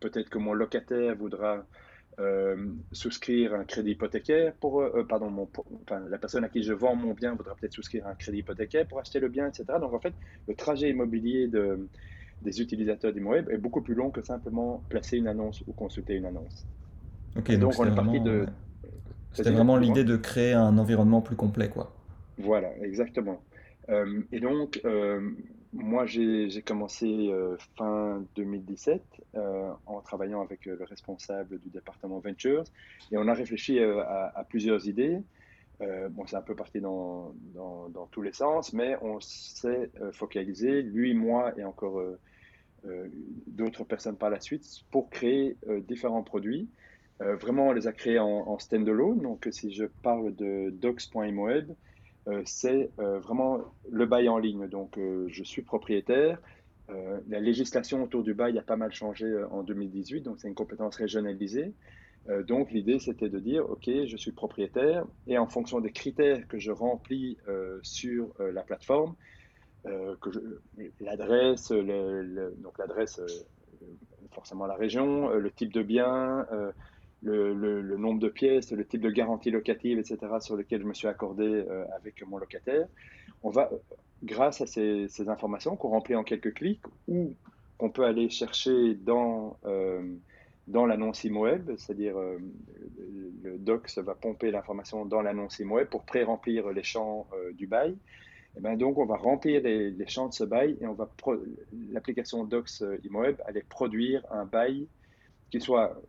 Speaker 2: peut-être que mon locataire voudra souscrire un crédit hypothécaire pour, pardon, la personne à qui je vends mon bien voudra peut-être souscrire un crédit hypothécaire pour acheter le bien, etc. Donc en fait, le trajet immobilier de, des utilisateurs d'Imoeb est beaucoup plus long que simplement placer une annonce ou consulter une annonce.
Speaker 1: Donc, on est parti de, c'était vraiment l'idée de créer un environnement plus complet, quoi.
Speaker 2: Voilà, exactement. Euh, et donc, euh, moi, j'ai commencé euh, fin 2017 en travaillant avec le responsable du département Ventures et on a réfléchi à, plusieurs idées. bon, c'est un peu parti dans, dans, dans, tous les sens, mais on s'est focalisé, lui, moi et encore d'autres personnes par la suite, pour créer différents produits euh, vraiment, on les a créés en, en standalone. Donc, si je parle de docs.imoeb, euh, c'est euh, vraiment le bail en ligne. Donc, je suis propriétaire. la législation autour du bail a pas mal changé en 2018, donc c'est une compétence régionalisée. donc, l'idée, c'était de dire, OK, je suis propriétaire et en fonction des critères que je remplis sur la plateforme, l'adresse, donc l'adresse, forcément la région, le type de bien, le, nombre de pièces, le type de garantie locative, etc., sur lequel je me suis accordé euh, avec mon locataire. On va, grâce à ces, informations qu'on remplit en quelques clics ou qu'on peut aller chercher dans, euh, dans l'annonce IMOEB, c'est-à-dire euh, le docs va pomper l'information dans l'annonce IMOEB pour pré-remplir les champs du bail. Et eh ben donc, on va remplir les, champs de ce bail et l'application Docs IMOEB allait produire un bail qui soit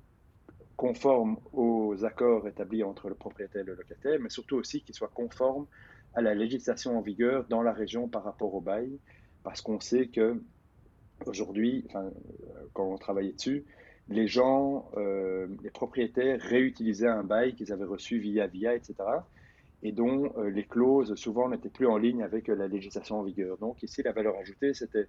Speaker 2: conforme aux accords établis entre le propriétaire et le locataire, mais surtout aussi qu'il soit conforme à la législation en vigueur dans la région par rapport au bail, parce qu'on sait que aujourd'hui, enfin, quand on travaillait dessus, les gens, euh, les propriétaires réutilisaient un bail qu'ils avaient reçu via via, etc., et dont euh, les clauses souvent n'étaient plus en ligne avec la législation en vigueur. Donc ici, la valeur ajoutée, c'était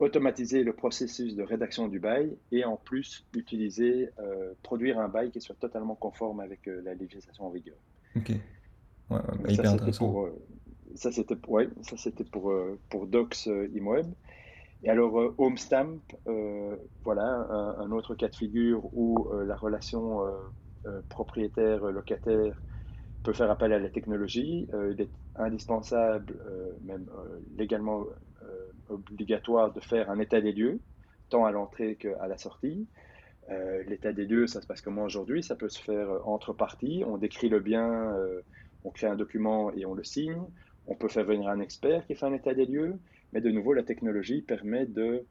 Speaker 2: automatiser le processus de rédaction du bail et en plus utiliser, euh, produire un bail qui soit totalement conforme avec euh, la législation en vigueur.
Speaker 1: Ok. Ouais, bah, hyper intéressant.
Speaker 2: Pour, euh, ça, c'était pour, ouais, ça, c'était pour, pour Docs Imoeb. Et alors, Homestamp, voilà, un, autre cas de figure où la relation propriétaire-locataire peut faire appel à la technologie. il est indispensable, même légalement obligatoire de faire un état des lieux, tant à l'entrée qu'à la sortie. Euh, l'état des lieux, ça se passe comment aujourd'hui? Ça peut se faire euh, entre parties. On décrit le bien, euh, on crée un document et on le signe. On peut faire venir un expert qui fait un état des lieux. Mais de nouveau, la technologie permet de,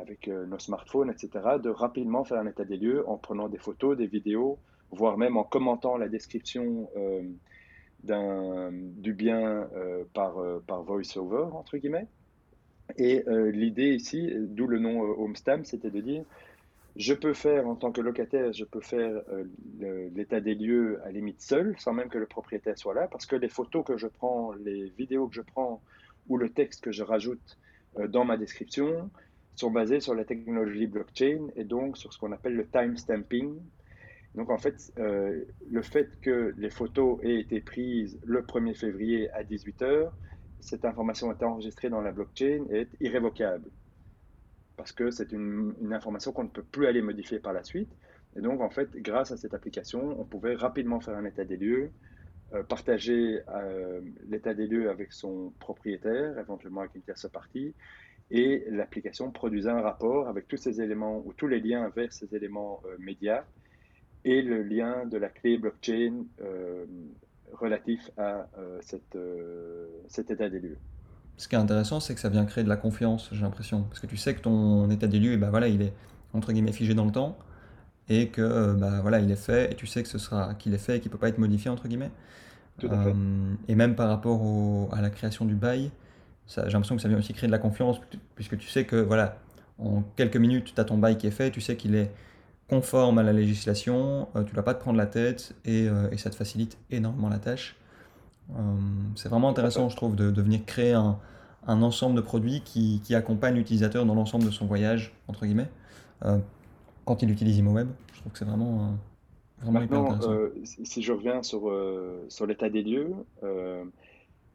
Speaker 2: avec nos smartphones, etc., de rapidement faire un état des lieux en prenant des photos, des vidéos, voire même en commentant la description du bien par, par voice-over, entre guillemets. Et l'idée ici, d'où le nom Homestamp, c'était de dire je peux faire, en tant que locataire, je peux faire l'état des lieux à limite seul, sans même que le propriétaire soit là, parce que les photos que je prends, les vidéos que je prends ou le texte que je rajoute dans ma description sont basés sur la technologie blockchain et donc sur ce qu'on appelle le timestamping. Donc en fait, euh, le fait que les photos aient été prises le 1er février à 18h, cette information est enregistrée dans la blockchain et est irrévocable. Parce que c'est une, information qu'on ne peut plus aller modifier par la suite. Et donc en fait, grâce à cette application, on pouvait rapidement faire un état des lieux, euh, partager euh, l'état des lieux avec son propriétaire, éventuellement avec une tierce partie, et l'application produisait un rapport avec tous ces éléments ou tous les liens vers ces éléments médias et le lien de la clé blockchain euh, relatif à euh, cette, euh, cet état des lieux.
Speaker 1: Ce qui est intéressant, c'est que ça vient créer de la confiance, j'ai l'impression. Parce que tu sais que ton état des lieux, bah voilà, il est entre guillemets figé dans le temps et que bah voilà, il est fait et tu sais que ce sera qu'il est fait et qu'il peut pas être modifié entre guillemets.
Speaker 2: Tout à fait.
Speaker 1: Et même par rapport à la création du bail, j'ai l'impression que ça vient aussi créer de la confiance puisque tu sais que voilà, en quelques minutes, tu as ton bail qui est fait, tu sais qu'il est conforme à la législation, euh, tu ne vas pas te prendre la tête et, euh, et, ça te facilite énormément la tâche. Euh, c'est vraiment intéressant, je trouve, de, de venir créer un, un, ensemble de produits qui, qui accompagnent l'utilisateur dans l'ensemble de son voyage, entre guillemets, quand il utilise ImoWeb. Je trouve que c'est vraiment,
Speaker 2: vraiment Maintenant, si je reviens sur, sur l'état des lieux,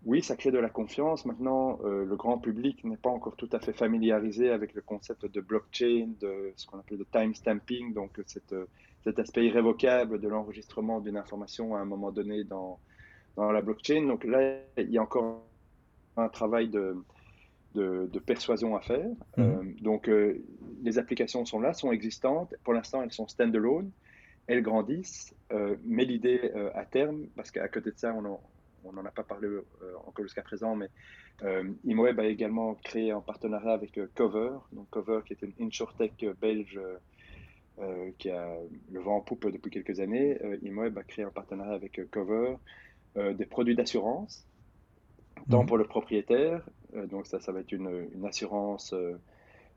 Speaker 2: oui, ça crée de la confiance. Maintenant, euh, le grand public n'est pas encore tout à fait familiarisé avec le concept de blockchain, de ce qu'on appelle le timestamping, donc cette, cet aspect irrévocable de l'enregistrement d'une information à un moment donné dans, dans la blockchain. Donc là, il y a encore un travail de, de, persuasion à faire. Euh, donc euh, les applications sont là, sont existantes. Pour l'instant, elles sont standalone. Elles grandissent, mais l'idée à terme, parce qu'à côté de ça, on, a, on n'en a pas parlé euh, encore jusqu'à présent, mais euh, ImoWeb a également créé un partenariat avec euh, Cover, donc Cover qui est une insurtech belge qui a le vent en poupe depuis quelques années. ImoWeb a créé un partenariat avec Cover, des produits d'assurance, tant mhm. pour le propriétaire, donc ça, ça va être une, une assurance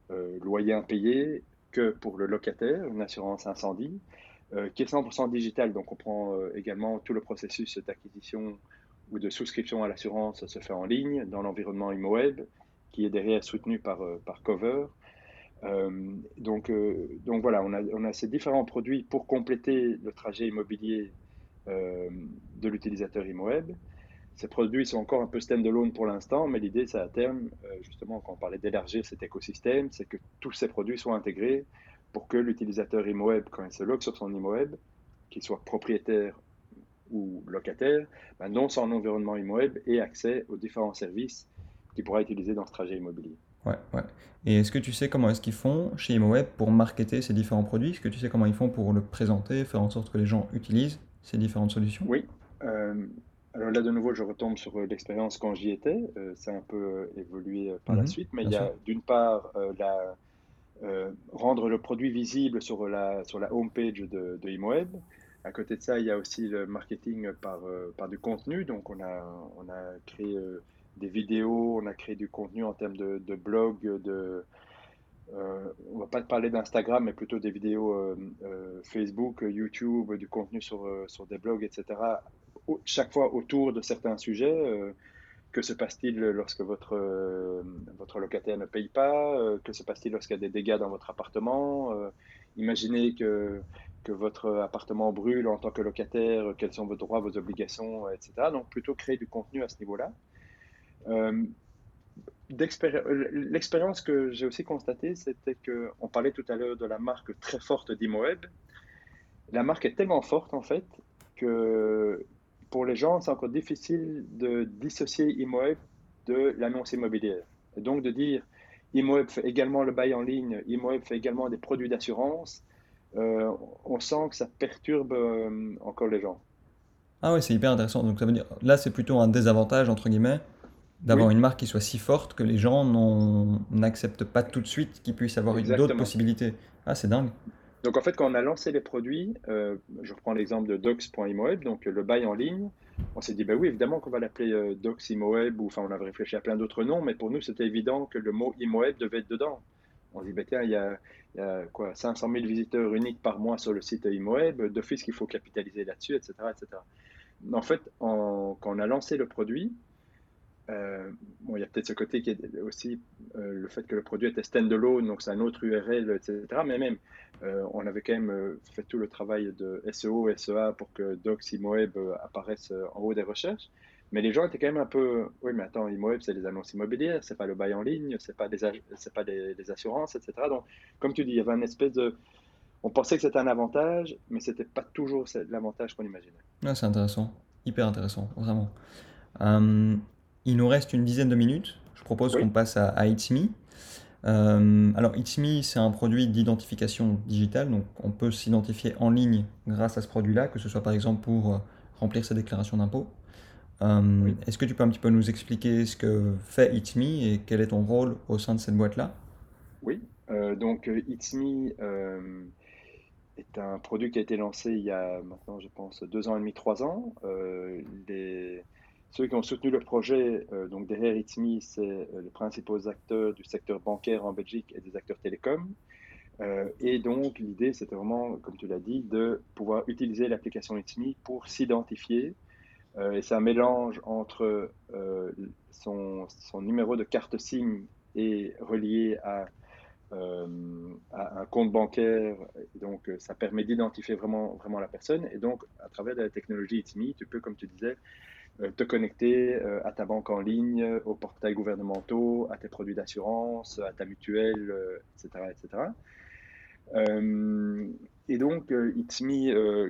Speaker 2: loyer impayé, que pour le locataire, une assurance incendie, qui est 100% digitale. Donc on prend également tout le processus d'acquisition ou de souscription à l'assurance se fait en ligne dans l'environnement ImoWeb, qui est derrière soutenu par, euh, Cover. Euh, donc, euh, donc voilà, on a, on a, ces différents produits pour compléter le trajet immobilier de l'utilisateur ImoWeb. Ces produits sont encore un peu standalone pour l'instant, mais l'idée, c'est à terme, justement, quand on parlait d'élargir cet écosystème, c'est que tous ces produits soient intégrés pour que l'utilisateur ImoWeb, quand il se log sur son ImoWeb, qu'il soit propriétaire ou locataire, ben, dans son environnement ImoWeb et accès aux différents services qu'il pourra utiliser dans ce trajet immobilier.
Speaker 1: Ouais, ouais. Et est-ce que tu sais comment est-ce qu'ils font chez ImoWeb pour marketer ces différents produits? Est-ce que tu sais comment ils font pour le présenter, faire en sorte que les gens utilisent ces différentes solutions?
Speaker 2: Oui. Euh, alors là, de nouveau, je retombe sur euh, l'expérience quand j'y étais. Euh, ça a un peu évolué par la mhm, suite, mais il y a d'une part la, rendre le produit visible sur la, sur la homepage de, de ImoWeb. À côté de ça, il y a aussi le marketing par, euh, du contenu. Donc, on a, créé euh, des vidéos, on a créé du contenu en termes de, de blog, de, euh, va pas parler d'Instagram, mais plutôt des vidéos Facebook, YouTube, du contenu sur, sur des blogs, etc. Chaque fois autour de certains sujets. que se passe-t-il lorsque votre, votre locataire ne paye pas Que se passe-t-il lorsqu'il y a des dégâts dans votre appartement Imaginez que que votre appartement brûle en tant que locataire, quels sont vos droits, vos obligations, etc. Donc plutôt créer du contenu à ce niveau-là. Euh, l'expérience que j'ai aussi constatée, c'était qu'on parlait tout à l'heure de la marque très forte d'ImoWeb. La marque est tellement forte en fait que pour les gens, c'est encore difficile de dissocier ImoWeb de l'annonce immobilière. Et donc de dire ImoWeb fait également le bail en ligne, ImoWeb fait également des produits d'assurance, euh, on sent que ça perturbe euh, encore les gens.
Speaker 1: Ah ouais, c'est hyper intéressant. Donc ça veut dire, là, c'est plutôt un désavantage, entre guillemets, d'avoir une marque qui soit si forte que les gens n'acceptent pas tout de suite qu'ils puisse avoir d'autres possibilités. Ah, c'est dingue.
Speaker 2: Donc en fait, quand on a lancé les produits, euh, je reprends l'exemple de docs.imoeb, donc le bail en ligne, on s'est dit, bah oui, évidemment qu'on va l'appeler euh, docs imoeb, ou enfin on avait réfléchi à plein d'autres noms, mais pour nous, c'était évident que le mot imoeb devait être dedans. On dit, bah tiens, il y a, il y a 500 000 visiteurs uniques par mois sur le site IMOEB. D'office, qu'il faut capitaliser là-dessus, etc., etc. En fait, quand on a lancé le produit, euh, bon, il y a peut-être ce côté qui est aussi euh, le fait que le produit était standalone, donc c'est un autre URL, etc. Mais même, euh, on avait quand même fait tout le travail de SEO, SEA pour que Docs, Moeb apparaissent en haut des recherches. Mais les gens étaient quand même un peu, oui, mais attends, Immoeb, c'est des annonces immobilières, c'est pas le bail en ligne, c'est pas des, c'est pas des, assurances, etc. Donc, comme tu dis, il y avait une espèce de, on pensait que c'était un avantage, mais c'était pas toujours l'avantage qu'on imaginait.
Speaker 1: Ah, c'est intéressant, hyper intéressant, vraiment. Hum, il nous reste une dizaine de minutes. Je propose qu'on passe à, à It's hum, alors, It's c'est un produit d'identification digitale, donc on peut s'identifier en ligne grâce à ce produit-là, que ce soit par exemple pour euh, remplir sa déclaration d'impôt euh, est-ce que tu peux un petit peu nous expliquer ce que fait It's et quel est ton rôle au sein de cette boîte-là?
Speaker 2: Oui, euh, donc euh, It's est un produit qui a été lancé il y a maintenant, je pense, deux ans et demi, trois ans. Les, ceux qui ont soutenu le projet, donc derrière It's Me, c'est les principaux acteurs du secteur bancaire en Belgique et des acteurs télécoms. Et donc, l'idée, c'était vraiment, comme tu l'as dit, de pouvoir utiliser l'application ITMI pour s'identifier euh, et c'est un mélange entre euh, son, numéro de carte SIM et relié à, euh, un compte bancaire. Donc, ça permet d'identifier vraiment, vraiment la personne. Et donc, à travers la technologie ITMI, tu peux, comme tu disais, te connecter à ta banque en ligne, aux portails gouvernementaux, à tes produits d'assurance, à ta mutuelle, etc. etc. Et donc,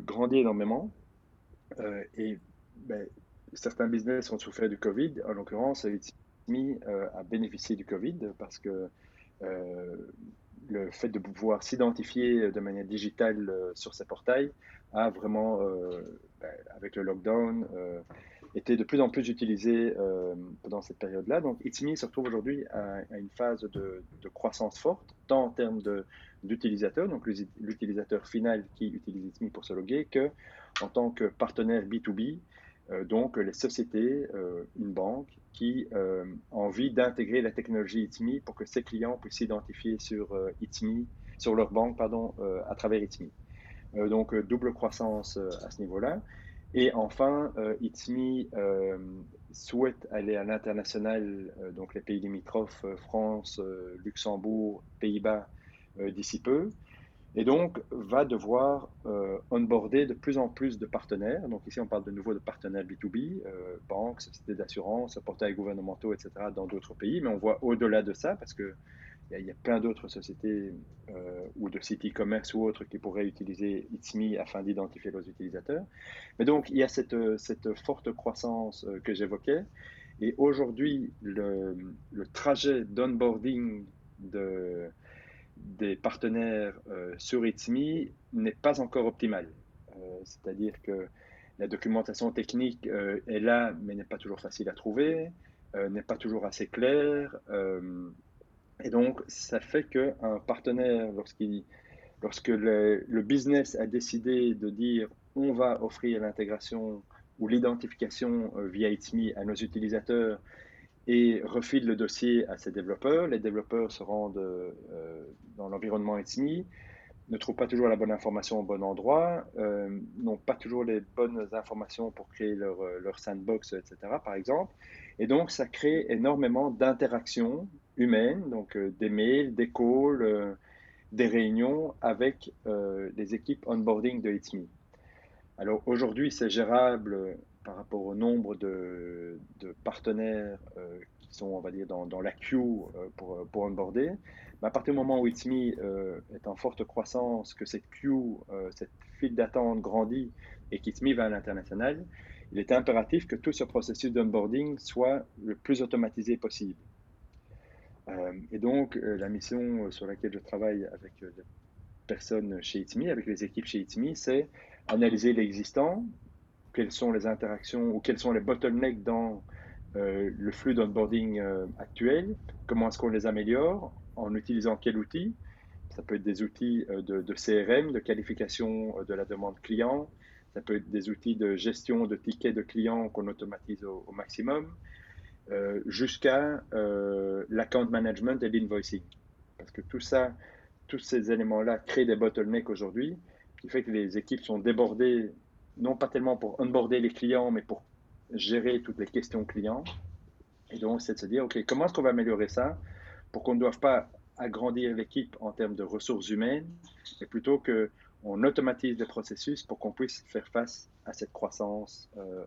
Speaker 2: grandit énormément. Ben, certains business ont souffert du Covid. En l'occurrence, Itsmi euh, a bénéficié du Covid parce que euh, le fait de pouvoir s'identifier de manière digitale euh, sur ses portails a vraiment, euh, ben, avec le lockdown, été de plus en plus utilisé pendant cette période-là. Donc, Itsmi se retrouve aujourd'hui à, une phase de, croissance forte, tant en termes d'utilisateurs, donc l'utilisateur final qui utilise Itsmi pour se loguer, que en tant que partenaire B2B euh, donc les sociétés, euh, une banque, qui euh, ont envie d'intégrer la technologie ITMI pour que ses clients puissent s'identifier sur ITMI, sur leur banque pardon, à travers ITMI. donc double croissance à ce niveau-là. Et enfin, euh, ITMI souhaite aller à l'international, donc les pays limitrophes, France, Luxembourg, Pays-Bas, d'ici peu. Et donc, va devoir euh, onboarder de plus en plus de partenaires. Donc, ici, on parle de nouveau de partenaires B2B, euh, banques, sociétés d'assurance, portails gouvernementaux, etc., dans d'autres pays. Mais on voit au-delà de ça, parce qu'il y, a, plein d'autres sociétés euh, ou de sites e-commerce ou autres qui pourraient utiliser ITSMI afin d'identifier leurs utilisateurs. Mais donc, il y a cette, forte croissance que j'évoquais. Et aujourd'hui, le trajet d'onboarding de des partenaires euh, sur Itmi n'est pas encore optimale. Euh, c'est-à-dire que la documentation technique euh, est là, mais n'est pas toujours facile à trouver, n'est pas toujours assez claire. et donc, ça fait qu'un partenaire, lorsqu'il lorsque le, business a décidé de dire on va offrir l'intégration ou l'identification via ITMI à nos utilisateurs, et refile le dossier à ses développeurs. Les développeurs se rendent euh, dans l'environnement ethnie, ne trouvent pas toujours la bonne information au bon endroit, euh, n'ont pas toujours les bonnes informations pour créer leur, euh, sandbox, etc., par exemple. Et donc, ça crée énormément d'interactions humaines, donc des mails, des calls, des réunions avec les équipes onboarding de HITSME. Alors aujourd'hui, c'est gérable par rapport au nombre de, partenaires euh, qui sont, on va dire, dans, la queue euh, pour, euh, pour onboarder. Mais à partir du moment où Itmi euh, est en forte croissance, que cette queue, cette file d'attente grandit et qu'Itmi va à l'international, il est impératif que tout ce processus d'onboarding soit le plus automatisé possible. et donc, la mission sur laquelle je travaille avec les personnes chez Itmi, avec les équipes chez Itmi, c'est analyser l'existant, quelles sont les interactions ou quels sont les bottlenecks dans euh, le flux d'onboarding euh, actuel, comment est-ce qu'on les améliore, en utilisant quel outil? Ça peut être des outils euh, de, CRM, de qualification de la demande client, ça peut être des outils de gestion de tickets de clients qu'on automatise au, au maximum, jusqu'à l'account management et l'invoicing. Parce que tout ça, tous ces éléments-là créent des bottlenecks aujourd'hui, qui fait que les équipes sont débordées non pas tellement pour onboarder les clients, mais pour gérer toutes les questions clients. Et donc, c'est de se dire, OK, comment est-ce qu'on va améliorer ça pour qu'on ne doive pas agrandir l'équipe en termes de ressources humaines, mais plutôt qu'on automatise les processus pour qu'on puisse faire face à cette croissance euh,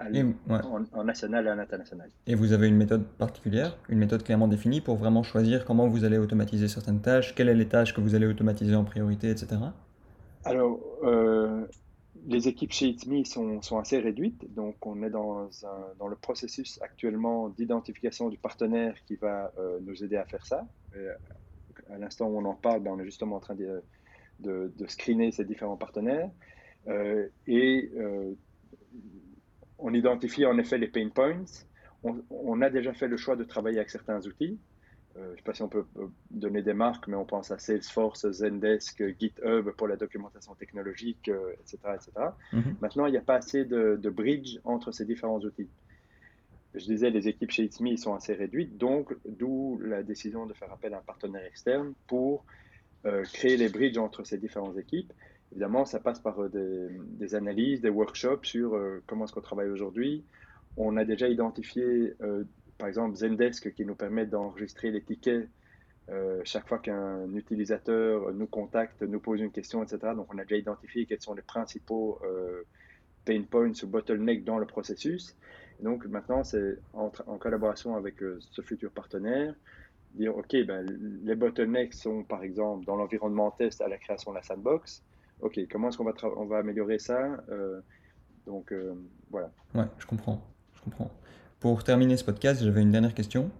Speaker 2: en, national et en international.
Speaker 1: Et vous avez une méthode particulière, une méthode clairement définie pour vraiment choisir comment vous allez automatiser certaines tâches, quelles sont les tâches que vous allez automatiser en priorité, etc.
Speaker 2: Alors, euh, les équipes chez ITMI sont, sont, assez réduites, donc on est dans, le processus actuellement d'identification du partenaire qui va euh, nous aider à faire ça. à l'instant où on en parle, ben, on est justement en train de, screener ces différents partenaires. Euh, et euh, on identifie en effet les pain points. On, on, a déjà fait le choix de travailler avec certains outils. Euh, je ne sais pas si on peut euh, donner des marques, mais on pense à Salesforce, Zendesk, GitHub pour la documentation technologique, etc. Euh, etc. Mhm. Maintenant, il n'y a pas assez de, bridge entre ces différents outils. Je disais, les équipes chez It's sont assez réduites, donc d'où la décision de faire appel à un partenaire externe pour créer les bridges entre ces différentes équipes. Évidemment, ça passe par des, analyses, des workshops sur comment est-ce qu'on travaille aujourd'hui. On a déjà identifié par exemple Zendesk qui nous permet d'enregistrer les tickets euh, chaque fois qu'un utilisateur nous contacte, nous pose une question, etc. Donc on a déjà identifié quels sont les principaux euh, pain points ou bottlenecks dans le processus. donc maintenant, c'est en, collaboration avec euh, ce futur partenaire, dire, OK, ben, les bottlenecks sont par exemple dans l'environnement test à la création de la sandbox. OK, comment est-ce qu'on va, on va améliorer ça Donc voilà.
Speaker 1: Ouais, je comprends. Je comprends. Pour terminer ce podcast, j'avais une dernière question.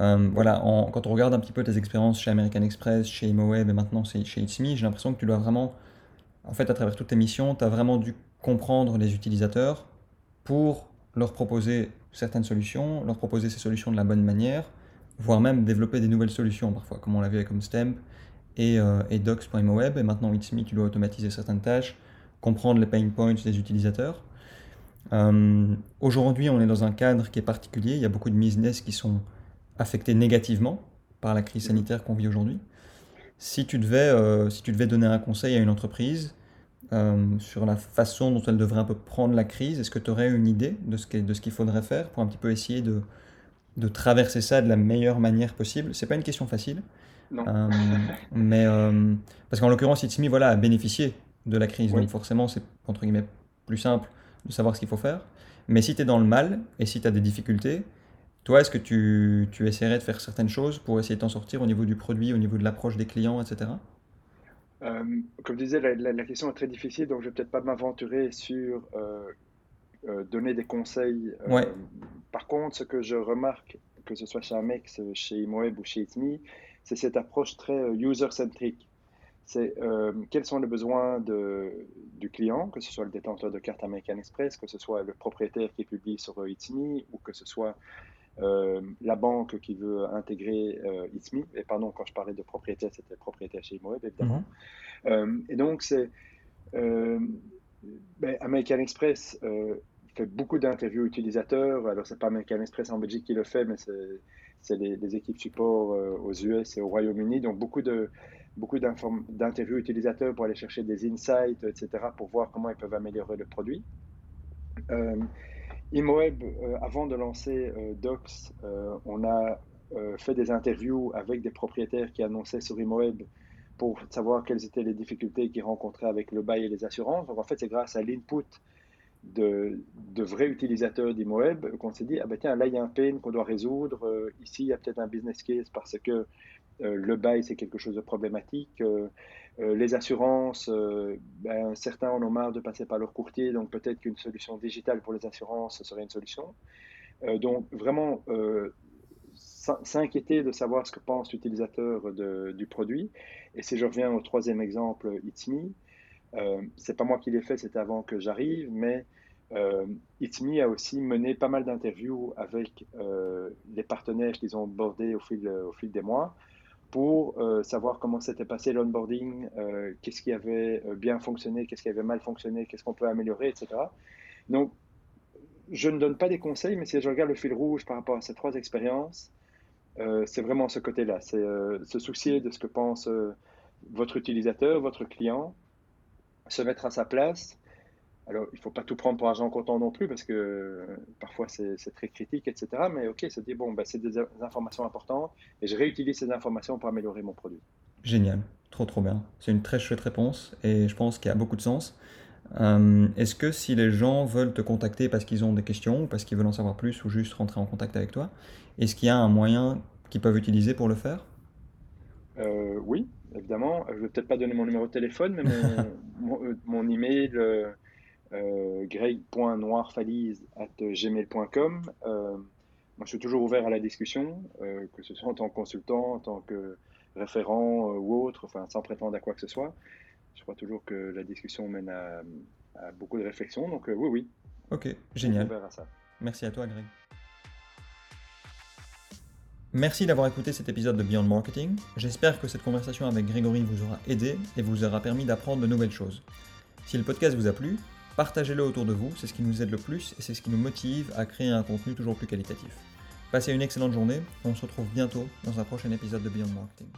Speaker 1: Euh, voilà, quand on regarde un petit peu tes expériences chez American Express, chez ImoWeb et maintenant chez It's Me, j'ai l'impression que tu dois vraiment, en fait, à travers toutes tes missions, tu as vraiment dû comprendre les utilisateurs pour leur proposer certaines solutions, leur proposer ces solutions de la bonne manière, voire même développer des nouvelles solutions parfois, comme on l'a vu avec Homestamp et, euh, et docs.imoweb. Et maintenant, It's Me, tu dois automatiser certaines tâches, comprendre les pain points des utilisateurs. Euh, aujourd'hui, on est dans un cadre qui est particulier. Il y a beaucoup de business qui sont affectés négativement par la crise sanitaire qu'on vit aujourd'hui. Si, tu devais, euh, si tu devais donner un conseil à une entreprise euh, sur la façon dont elle devrait un peu prendre la crise, est-ce que tu aurais une idée de ce qu'il faudrait faire pour un petit peu essayer de, de traverser ça de la meilleure manière possible? C'est pas une question facile.
Speaker 2: Non.
Speaker 1: mais parce qu'en l'occurrence, Itsmi voilà, a bénéficié de la crise. Donc forcément, c'est entre guillemets plus simple de savoir ce qu'il faut faire. Mais si tu es dans le mal et si tu as des difficultés, toi, est-ce que tu, tu, essaierais de faire certaines choses pour essayer de t'en sortir au niveau du produit, au niveau de l'approche des clients, etc.
Speaker 2: Euh, comme je disais, la, question est très difficile, donc je ne vais peut-être pas m'aventurer sur euh, euh, donner des conseils. Par contre, ce que je remarque, que ce soit chez Amex, chez ImoWeb ou chez Itme, c'est cette approche très user-centric c'est euh, quels sont les besoins de, du client, que ce soit le détenteur de carte American Express, que ce soit le propriétaire qui publie sur euh, Itsme ou que ce soit euh, la banque qui veut intégrer euh. Et pardon, quand je parlais de propriétaire, c'était propriétaire chez Imoeb, évidemment. Mhm. et donc, c'est ben, American Express fait beaucoup d'interviews utilisateurs. Alors, c'est pas American Express en Belgique qui le fait, mais c'est les, équipes support aux US et au Royaume-Uni. Donc, beaucoup de beaucoup d'interviews utilisateurs pour aller chercher des insights, etc., pour voir comment ils peuvent améliorer le produit. Euh, euh, avant de lancer euh, Docs, euh, on a fait des interviews avec des propriétaires qui annonçaient sur ImoWeb pour savoir quelles étaient les difficultés qu'ils rencontraient avec le bail et les assurances. Donc en fait, c'est grâce à l'input de, vrais utilisateurs d'ImoWeb qu'on s'est dit, ah ben tiens, là il y a un pain qu'on doit résoudre, ici il y a peut-être un business case parce que le bail, c'est quelque chose de problématique. Euh, euh, les assurances, ben, certains en ont marre de passer par leur courtier, donc peut-être qu'une solution digitale pour les assurances serait une solution. donc vraiment, s'inquiéter de savoir ce que pense l'utilisateur du produit. Et si je reviens au troisième exemple, It's euh, c'est pas moi qui l'ai fait, c'était avant que j'arrive, mais euh, a aussi mené pas mal d'interviews avec les partenaires qu'ils ont bordés au fil, au fil des mois pour savoir comment s'était passé l'onboarding, qu'est-ce qui avait bien fonctionné, qu'est-ce qui avait mal fonctionné, qu'est-ce qu'on peut améliorer, etc. Donc, je ne donne pas des conseils, mais si je regarde le fil rouge par rapport à ces trois expériences, c'est vraiment ce côté-là. C'est se soucier de ce que pense votre utilisateur, votre client, se mettre à sa place. Alors, il ne faut pas tout prendre pour argent comptant non plus, parce que euh, parfois c'est très critique, etc. Mais OK, c'est dire, bon, ben, c'est des informations importantes, et je réutilise ces informations pour améliorer mon produit.
Speaker 1: Génial, trop trop bien. C'est une très chouette réponse, et je pense qu'il y a beaucoup de sens. Euh, est-ce que si les gens veulent te contacter parce qu'ils ont des questions, ou parce qu'ils veulent en savoir plus, ou juste rentrer en contact avec toi, est-ce qu'il y a un moyen qu'ils peuvent utiliser pour le faire?
Speaker 2: Euh, Oui, évidemment. Je ne vais peut-être pas donner mon numéro de téléphone, mais mon, mon, email, euh, euh, greg.noirfalise.gmail.com. Euh, moi, je suis toujours ouvert à la discussion, euh, que ce soit en tant que consultant, en tant que référent ou autre, enfin, sans prétendre à quoi que ce soit. Je crois toujours que la discussion mène à, beaucoup de réflexions. Donc, oui, oui.
Speaker 1: Ok, génial. Ouvert à ça. Merci à toi, Greg. Merci d'avoir écouté cet épisode de Beyond Marketing. J'espère que cette conversation avec Grégory vous aura aidé et vous aura permis d'apprendre de nouvelles choses. Si le podcast vous a plu, partagez-le autour de vous, c'est ce qui nous aide le plus et c'est ce qui nous motive à créer un contenu toujours plus qualitatif. Passez une excellente journée, on se retrouve bientôt dans un prochain épisode de Beyond Marketing.